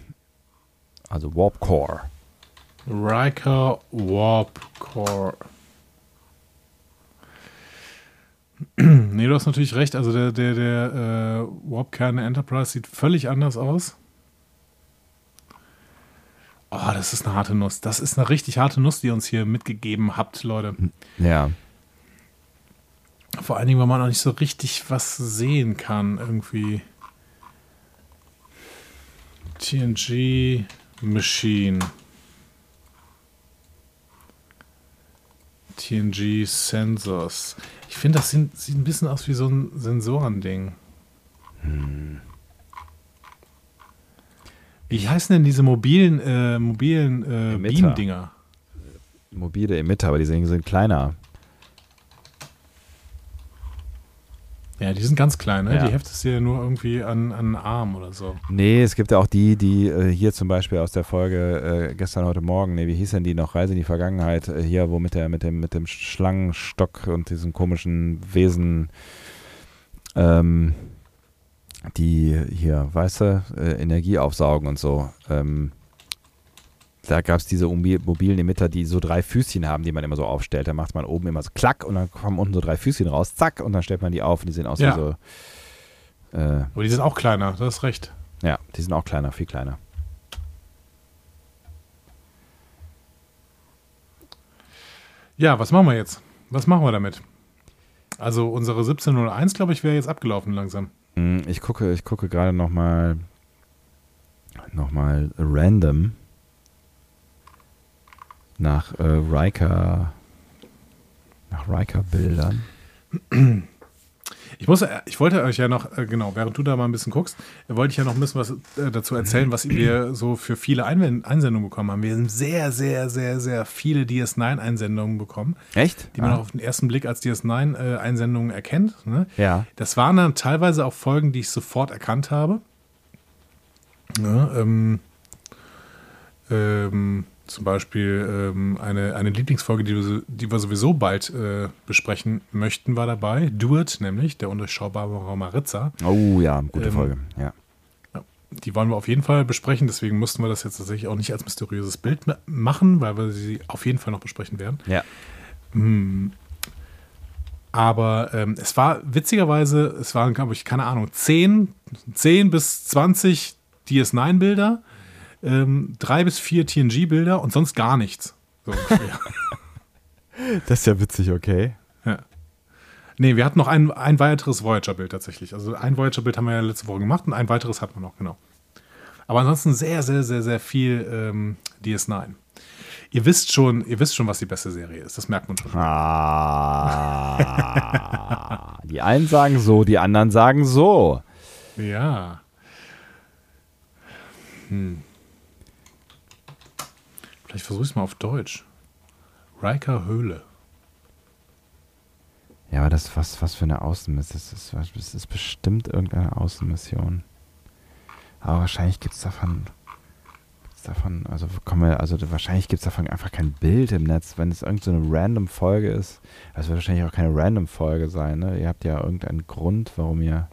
Also Warp Core. Riker Warp Core. [clears throat] nee, du hast natürlich recht. Also der, der, der äh, Warp-Kern Enterprise sieht völlig anders aus. Oh, das ist eine harte Nuss. Das ist eine richtig harte Nuss, die ihr uns hier mitgegeben habt, Leute. Ja. Vor allen Dingen, weil man auch nicht so richtig was sehen kann, irgendwie. TNG Machine. TNG Sensors. Ich finde, das sind, sieht ein bisschen aus wie so ein Sensorending. Wie heißen denn diese mobilen, äh, mobilen äh. Beam-Dinger? Mobile Emitter, aber die sind, sind kleiner. Ja, die sind ganz klein, ne? Ja. Die heftest du ja nur irgendwie an, an einen Arm oder so. Nee, es gibt ja auch die, die äh, hier zum Beispiel aus der Folge äh, gestern, heute Morgen, nee, wie hieß denn die noch? Reise in die Vergangenheit, äh, hier, wo mit, der, mit, dem, mit dem Schlangenstock und diesem komischen Wesen, ähm, die hier, weißt du, äh, Energie aufsaugen und so. Ähm, da gab es diese mobi- mobilen Emitter, die so drei Füßchen haben, die man immer so aufstellt. Da macht man oben immer so klack und dann kommen unten so drei Füßchen raus, zack, und dann stellt man die auf und die sehen aus Ja. wie so. Äh, Aber die sind auch kleiner, das ist recht. ja, die sind auch kleiner, viel kleiner. Ja, was machen wir jetzt? Was machen wir damit? Also unsere 1701, glaube ich, wäre jetzt abgelaufen langsam. Hm, Ich gucke, ich gucke gerade noch mal, noch mal random nach äh, Riker, nach Riker-Bildern. Ich muss, äh, ich wollte euch ja noch, äh, genau, während du da mal ein bisschen guckst, äh, wollte ich ja noch ein bisschen was dazu erzählen, was wir so für viele Einwend Einsendungen bekommen haben. Wir haben sehr, sehr, sehr, sehr viele DS9-Einsendungen bekommen, Echt? die man Ah, auch auf den ersten Blick als DS9-Einsendungen erkennt. Ne? ja. Das waren dann teilweise auch Folgen, die ich sofort erkannt habe. Ja, ähm, ähm, zum Beispiel ähm, eine, eine Lieblingsfolge, die wir, die wir sowieso bald äh, besprechen möchten, war dabei. Do It, nämlich der undurchschaubare Maritza. Oh ja, gute Ähm, Folge. Ja. Die wollen wir auf jeden Fall besprechen, deswegen mussten wir das jetzt tatsächlich auch nicht als mysteriöses Bild ma- machen, weil wir sie auf jeden Fall noch besprechen werden. Ja. Aber ähm, es war witzigerweise, es waren, glaube ich, keine Ahnung, 10, 10 bis 20 DS9-Bilder, ähm, drei bis vier TNG-Bilder und sonst gar nichts. So. [laughs] Das ist ja witzig, okay. nee, wir hatten noch ein, ein weiteres Voyager-Bild tatsächlich. Also ein Voyager-Bild haben wir ja letzte Woche gemacht und ein weiteres hatten wir noch, genau. Aber ansonsten sehr, sehr, sehr, sehr viel ähm, DS9. Ihr wisst schon, ihr wisst schon, was die beste Serie ist. Das merkt man schon. Ah. die einen sagen so, die anderen sagen so. Ja. Hm. Vielleicht versuche ich es mal auf Deutsch. Riker Höhle. Ja, aber das was, was für eine Außenmission. Das ist, das ist bestimmt irgendeine Außenmission. Aber wahrscheinlich gibt es davon. Gibt's davon, also kommen wir, also wahrscheinlich gibt es davon einfach kein Bild im Netz, wenn es irgendeine so random Folge ist. Also wird wahrscheinlich auch keine random Folge sein, ne? Ihr habt ja irgendeinen Grund, warum ihr.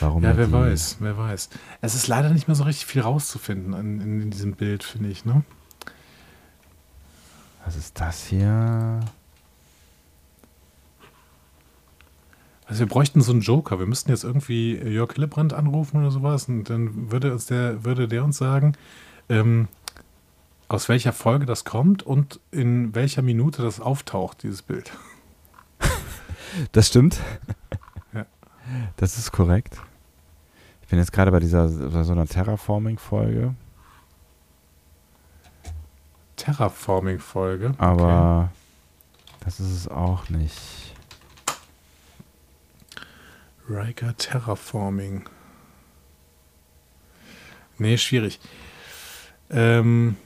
Warum Ja, wer weiß, wer weiß. Es ist leider nicht mehr so richtig viel rauszufinden in, in, in diesem Bild, finde ich, ne? Was ist das hier? Also wir bräuchten so einen Joker. Wir müssten jetzt irgendwie Jörg Hillebrand anrufen oder sowas und dann würde uns der, würde der uns sagen, ähm, aus welcher Folge das kommt und in welcher Minute das auftaucht, dieses Bild. Das stimmt. Das ist korrekt. Ich bin jetzt gerade bei dieser bei so einer Terraforming-Folge, Terraforming-Folge. aber das ist es auch nicht. Okay. Riker Terraforming. Nee, schwierig. Ähm,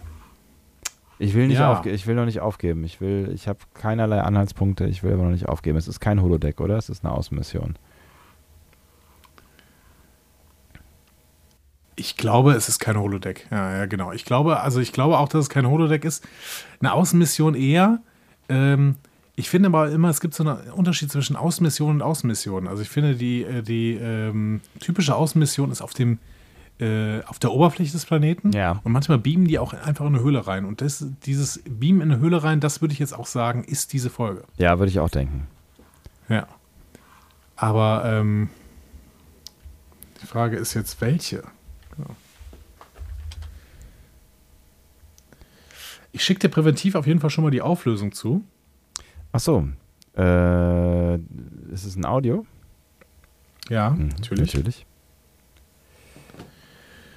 Ich will nicht Ja. aufge ich will noch nicht aufgeben. Ich will, ich habe keinerlei Anhaltspunkte. Ich will aber noch nicht aufgeben. Es ist kein Holodeck, oder? Es ist eine Außenmission. Ich glaube, es ist kein Holodeck. Ja, ja, genau. Ich glaube, also ich glaube auch, dass es kein Holodeck ist. Eine Außenmission eher. Ähm, ich finde aber immer, es gibt so einen Unterschied zwischen Außenmission und Außenmission. Also ich finde, die, äh, die ähm, typische Außenmission ist auf dem äh, auf der Oberfläche des Planeten. Ja. Und manchmal beamen die auch einfach in eine Höhle rein. Und das, dieses Beamen in eine Höhle rein, das würde ich jetzt auch sagen, ist diese Folge. Ja, würde ich auch denken. Ja. Aber ähm, die Frage ist jetzt, welche? Ich schicke dir präventiv auf jeden Fall schon mal die Auflösung zu. Ach so. Äh, ist es ein Audio? Ja, Mhm, natürlich. Natürlich.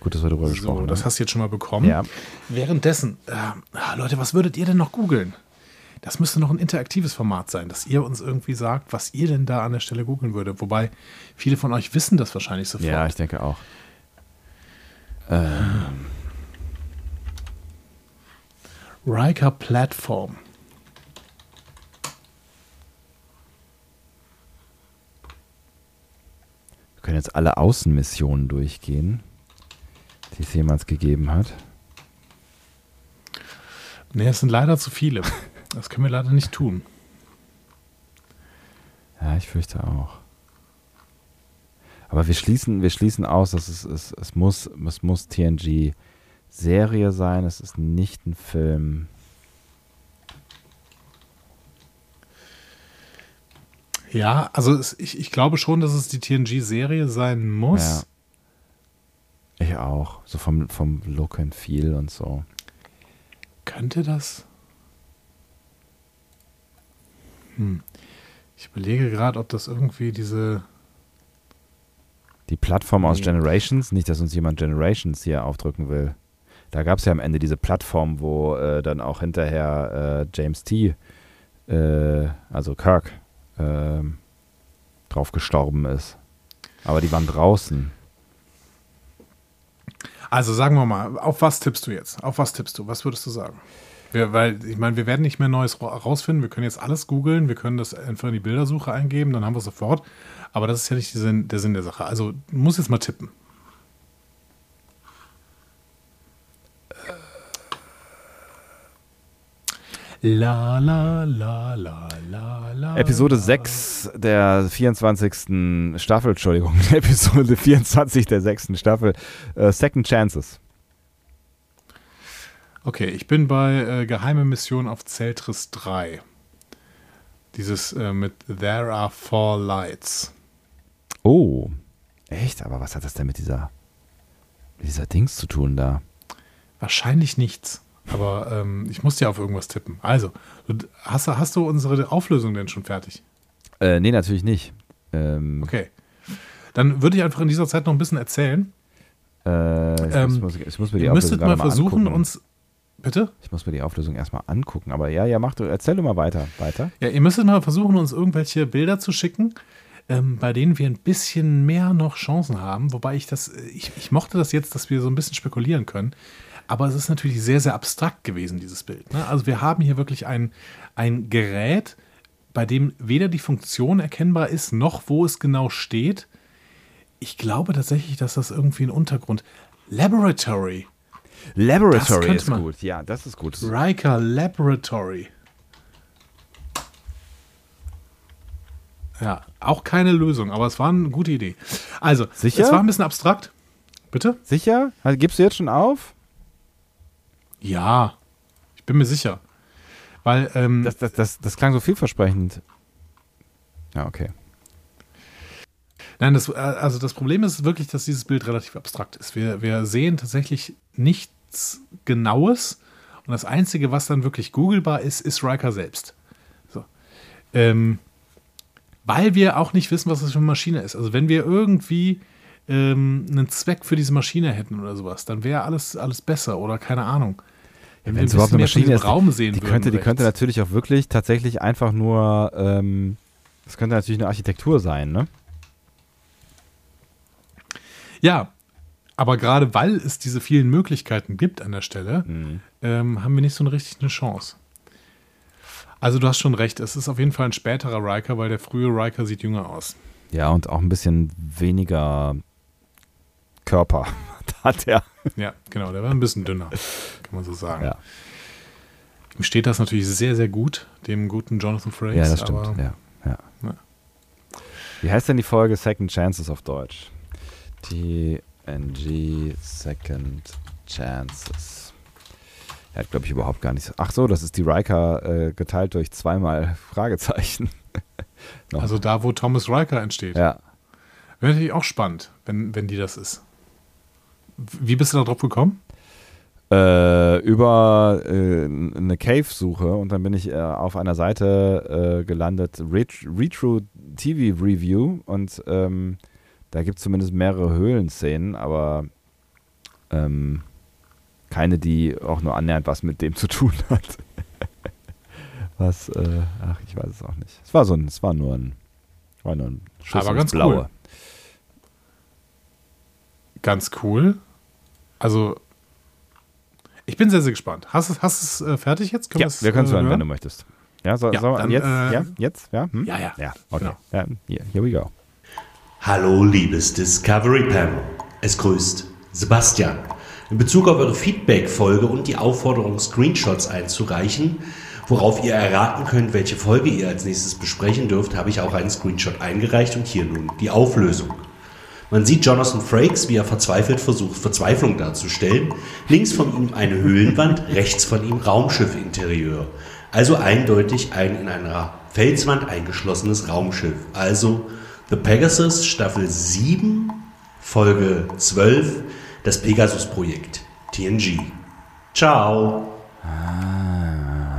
Gut, dass wir darüber gesprochen So, haben. das hast du jetzt schon mal bekommen. ja. Währenddessen, äh, ah, Leute, was würdet ihr denn noch googeln? Das müsste noch ein interaktives Format sein, dass ihr uns irgendwie sagt, was ihr denn da an der Stelle googeln würdet. Wobei viele von euch wissen das wahrscheinlich sofort. ja, ich denke auch. Riker Platform. Wir können jetzt alle Außenmissionen durchgehen, die es jemals gegeben hat. Nee, es sind leider zu viele. [laughs] Das können wir leider nicht tun. Ja, ich fürchte auch. Aber wir schließen, wir schließen aus, dass es, es, es muss, es muss TNG Serie sein, es ist nicht ein Film. Ja, also es, ich, ich glaube schon, dass es die TNG-Serie sein muss. Ja. Ich auch. So vom, vom Look and Feel und so. Könnte das? Hm. Ich überlege gerade, ob das irgendwie diese. Die Plattform aus. Generations, nicht, dass uns jemand Generations hier aufdrücken will. Da gab es ja am Ende diese Plattform, wo äh, dann auch hinterher äh, James T., äh, also Kirk, ähm, drauf gestorben ist. Aber die waren draußen. Also sagen wir mal, auf was tippst du jetzt? Auf was tippst du? Was würdest du sagen? Wir, weil, ich meine, wir werden nicht mehr Neues ra- rausfinden. Wir können jetzt alles googeln. Wir können das einfach in die Bildersuche eingeben, dann haben wir es sofort. Aber das ist ja nicht der Sinn, der Sinn der Sache. Also, du musst jetzt mal tippen. La, la, la, la, la, la. Episode 6 der 24. Staffel, Entschuldigung, [laughs] Episode 24 der 6. Staffel, äh, Second Chances. Okay, ich bin bei äh, Geheime Mission auf Zeltris 3. Dieses äh, mit There are four lights. Oh, echt? Aber was hat das denn mit dieser, mit dieser Dings zu tun da? Wahrscheinlich nichts. Aber ähm, ich muss ja auf irgendwas tippen. Also, hast, du- hast du unsere Auflösung denn schon fertig? Äh, nee, natürlich nicht. Ähm, Okay. Dann würde ich einfach in dieser Zeit noch ein bisschen erzählen. äh, ich, Ähm, muss, ich muss mir die Ihr Auflösung müsstet mal versuchen, angucken. uns. Bitte? Ich muss mir die Auflösung erstmal angucken. Aber ja, ja, mach du, erzähl du mal weiter. Weiter. Ja, ihr müsstet mal versuchen, uns irgendwelche Bilder zu schicken, ähm, bei denen wir ein bisschen mehr noch Chancen haben. Wobei ich das, äh, ich, ich mochte das jetzt, dass wir so ein bisschen spekulieren können. Aber es ist natürlich sehr, sehr abstrakt gewesen, dieses Bild. Ne? Also wir haben hier wirklich ein, ein Gerät, bei dem weder die Funktion erkennbar ist, noch wo es genau steht. Ich glaube tatsächlich, dass das irgendwie ein Untergrund. Laboratory. Laboratory ist man- gut. Ja, das ist gut. Riker Laboratory. Ja, auch keine Lösung, aber es war eine gute Idee. Also, Sicher? es war ein bisschen abstrakt. Bitte? Sicher? Also, gibst du jetzt schon auf? Ja, ich bin mir sicher. Weil, ähm, Das, das, das, das klang so vielversprechend. Ja, okay. Nein, das, äh, also das Problem ist wirklich, dass dieses Bild relativ abstrakt ist. Wir, wir sehen tatsächlich nichts Genaues Und das Einzige, was dann wirklich googelbar ist, ist Riker selbst. So. Ähm, weil wir auch nicht wissen, was das für eine Maschine ist. Also wenn wir irgendwie ähm, einen Zweck für diese Maschine hätten oder sowas, dann wäre alles, alles besser oder keine Ahnung. Wenn wir es überhaupt eine Maschine ist, Raum sehen die würden könnte, die könnte natürlich auch wirklich tatsächlich einfach nur, ähm, das könnte natürlich eine Architektur sein, ne? Ja, aber gerade weil es diese vielen Möglichkeiten gibt an der Stelle, ähm, haben wir nicht so eine richtig eine Chance. Also du hast schon recht, es ist auf jeden Fall ein späterer Riker, weil der frühe Riker sieht jünger aus. Ja, und auch ein bisschen weniger Körper [laughs] hat er. Ja, genau, der war ein bisschen dünner, kann man so sagen. Ja. Ihm steht das natürlich sehr, sehr gut, dem guten Jonathan Frakes. Ja, das stimmt. Ja, ja. Ja. Wie heißt denn die Folge Second Chances auf Deutsch? TNG Second Chances. Er hat, glaube ich, überhaupt gar nichts. Ach so, das ist die Riker äh, geteilt durch zweimal [laughs] Fragezeichen. [laughs] Also da, wo Thomas Riker entsteht. ja. Wäre natürlich auch spannend, wenn, wenn die das ist. Wie bist du da drauf gekommen? Äh, über äh, eine Cave-Suche und dann bin ich äh, auf einer Seite äh, gelandet, Ret Retro TV Review und ähm, da gibt es zumindest mehrere Höhlenszenen, aber ähm, keine, die auch nur annähernd was mit dem zu tun hat. [laughs] was, äh, ach, ich weiß es auch nicht. Es war so ein, es war nur ein, war nur ein Schuss Aber ganz Blaue. cool. Ganz cool. Also, ich bin sehr, sehr gespannt. Hast du hast es äh, fertig jetzt? Ja, wir's, wir können es äh, hören, wenn du möchtest. Ja, so, Ja, so dann, jetzt, äh, ja, jetzt, ja, hm? Ja, ja. Ja, okay. Genau. Ja, here, here we go. Hallo, liebes Discovery Panel. Es grüßt Sebastian. In Bezug auf eure Feedback-Folge und die Aufforderung, Screenshots einzureichen, worauf ihr erraten könnt, welche Folge ihr als nächstes besprechen dürft, habe ich auch einen Screenshot eingereicht und hier nun die Auflösung. Man sieht Jonathan Frakes, wie er verzweifelt versucht, Verzweiflung darzustellen. Links von ihm eine Höhlenwand, [laughs] rechts von ihm Raumschiffinterieur. Also eindeutig ein in einer Felswand eingeschlossenes Raumschiff. Also The Pegasus, Staffel 7, Folge 12, das Pegasus-Projekt, TNG. Ciao.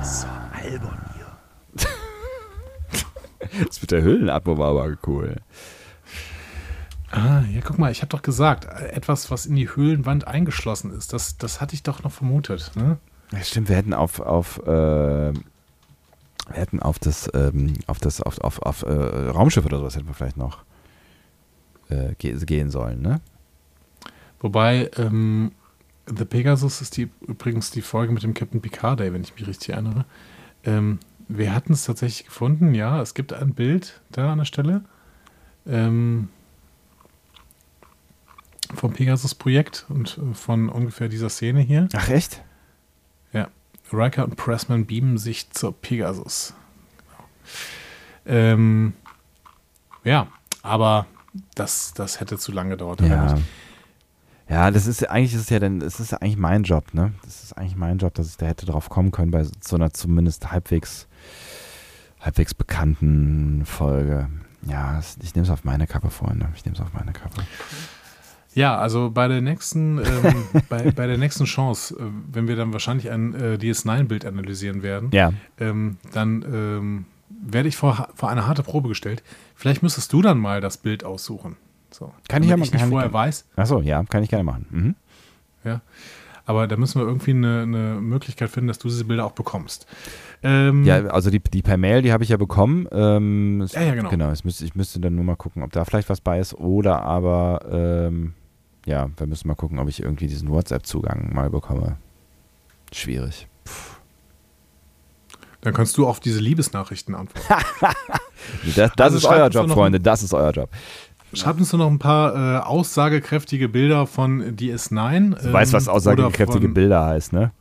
So albern hier. [laughs] Das mit der Höhlenatmo war aber cool. Ah, ja, guck mal, ich habe doch gesagt, etwas, was in die Höhlenwand eingeschlossen ist. Das, das hatte ich doch noch vermutet. Ne? Ja, stimmt, wir hätten auf, auf, äh, wir hätten auf das, ähm, auf das, auf, auf, auf äh, Raumschiff oder sowas hätten wir vielleicht noch äh, ge gehen sollen, ne? Wobei, ähm, The Pegasus ist die, übrigens die Folge mit dem Captain Picard Day, wenn ich mich richtig erinnere. Ähm, wir hatten es tatsächlich gefunden, ja, es gibt ein Bild da an der Stelle. Ähm, vom Pegasus-Projekt und äh, von ungefähr dieser Szene hier. Ach echt? Riker und Pressman beamen sich zur Pegasus. Genau. Ähm, ja, aber das, das hätte zu lange gedauert. Ja. Ja, das ist eigentlich ist es ja dann, es ist eigentlich mein Job, ne? Das ist eigentlich mein Job, dass ich da hätte drauf kommen können bei so einer zumindest halbwegs halbwegs bekannten Folge. Ja, ich nehme es auf meine Kappe, Freunde. Ich nehme es auf meine Kappe. Ja, also bei der nächsten, ähm, [laughs] bei, bei der nächsten Chance, äh, wenn wir dann wahrscheinlich ein äh, DS9-Bild analysieren werden, Ja. ähm, dann ähm, werde ich vor, vor eine harte Probe gestellt. Vielleicht müsstest du dann mal das Bild aussuchen. So. Kann ich ja mal- ich nicht ich vorher ja- weiß. Achso, ja, kann ich gerne machen. Mhm. Ja. Aber da müssen wir irgendwie eine, eine Möglichkeit finden, dass du diese Bilder auch bekommst. Ähm, Ja, also die, die per Mail, die habe ich ja bekommen. Ähm, Ja, ja, genau. Genau, müsste, ich müsste dann nur mal gucken, ob da vielleicht was bei ist. Oder aber, ähm, ja, wir müssen mal gucken, ob ich irgendwie diesen WhatsApp-Zugang mal bekomme. Schwierig. Dann kannst du auf diese Liebesnachrichten antworten. [laughs] Das, das Also ist euer Job, Freunde, das ist euer Job. Schreibt uns noch ein paar äh, aussagekräftige Bilder von DS9. Du weißt, was ähm, aussagekräftige von, Bilder heißt, ne?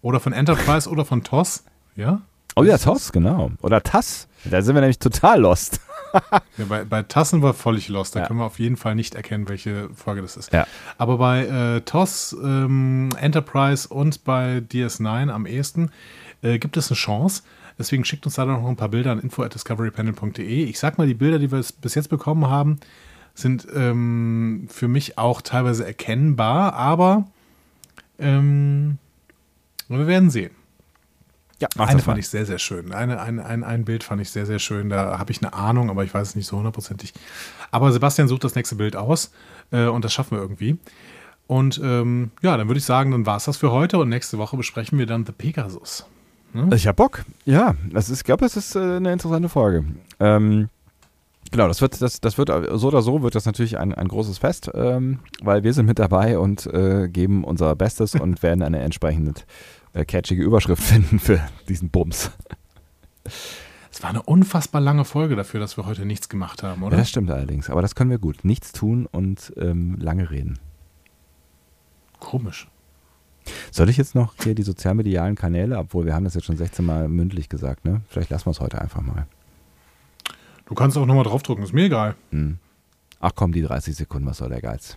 Oder von Enterprise oder von TOS. Ja? Oh ja, TOS, genau. Oder TAS. Da sind wir nämlich total lost. [laughs] Ja, bei, bei Tassen war völlig lost. Da Ja. können wir auf jeden Fall nicht erkennen, welche Folge das ist. Ja. Aber bei äh, TOS, ähm, Enterprise und bei DS9 am ehesten äh, gibt es eine Chance. Deswegen schickt uns da noch ein paar Bilder an info.discoverypanel.de. Ich sag mal, die Bilder, die wir bis jetzt bekommen haben, sind ähm, für mich auch teilweise erkennbar, aber ähm, wir werden sehen. Ja, mach Eine mal. fand ich sehr, sehr schön. Eine, ein, ein, ein Bild fand ich sehr, sehr schön. Da habe ich eine Ahnung, aber ich weiß es nicht so hundertprozentig. Aber Sebastian sucht das nächste Bild aus äh, und das schaffen wir irgendwie. Und ähm, ja, dann würde ich sagen, dann war es das für heute und nächste Woche besprechen wir dann The Pegasus. Ich hab Bock. Ja, das ist, ich glaube, das ist äh, eine interessante Folge. Ähm, genau, das wird, das, das wird so oder so wird das natürlich ein, ein großes Fest, ähm, weil wir sind mit dabei und äh, geben unser Bestes und werden eine entsprechend äh, catchige Überschrift [laughs] finden für diesen Bums. Es war eine unfassbar lange Folge dafür, dass wir heute nichts gemacht haben, Ja, oder? das stimmt allerdings, aber das können wir gut. Nichts tun und ähm, lange reden. Komisch. Soll ich jetzt noch hier die sozialmedialen Kanäle, obwohl wir haben das jetzt schon 16 Mal mündlich gesagt, ne? Vielleicht lassen wir es heute einfach mal. Du kannst auch nochmal draufdrücken, ist mir egal. Ach komm, die 30 Sekunden, was soll der Geiz?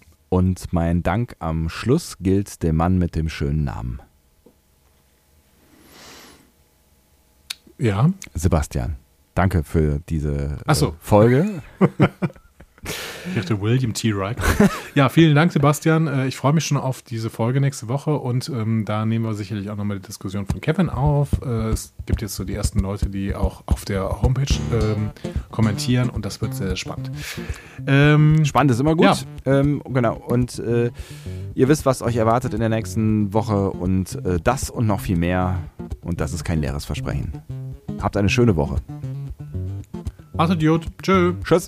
Und mein Dank am Schluss gilt dem Mann mit dem schönen Namen. Ja, Sebastian, danke für diese so. äh, Folge. [laughs] ich dachte William T. Wright. [laughs] Ja, vielen Dank, Sebastian. Äh, Ich freue mich schon auf diese Folge nächste Woche und ähm, da nehmen wir sicherlich auch nochmal die Diskussion von Kevin auf. Äh, es gibt jetzt so die ersten Leute, die auch auf der Homepage ähm, kommentieren und das wird sehr, spannend. Ähm, Spannend ist immer gut. Ja. Ähm, genau. Und äh, ihr wisst, was euch erwartet in der nächsten Woche und äh, das und noch viel mehr. Und das ist kein leeres Versprechen. Habt eine schöne Woche. Macht Idiot. Tschö. Tschüss.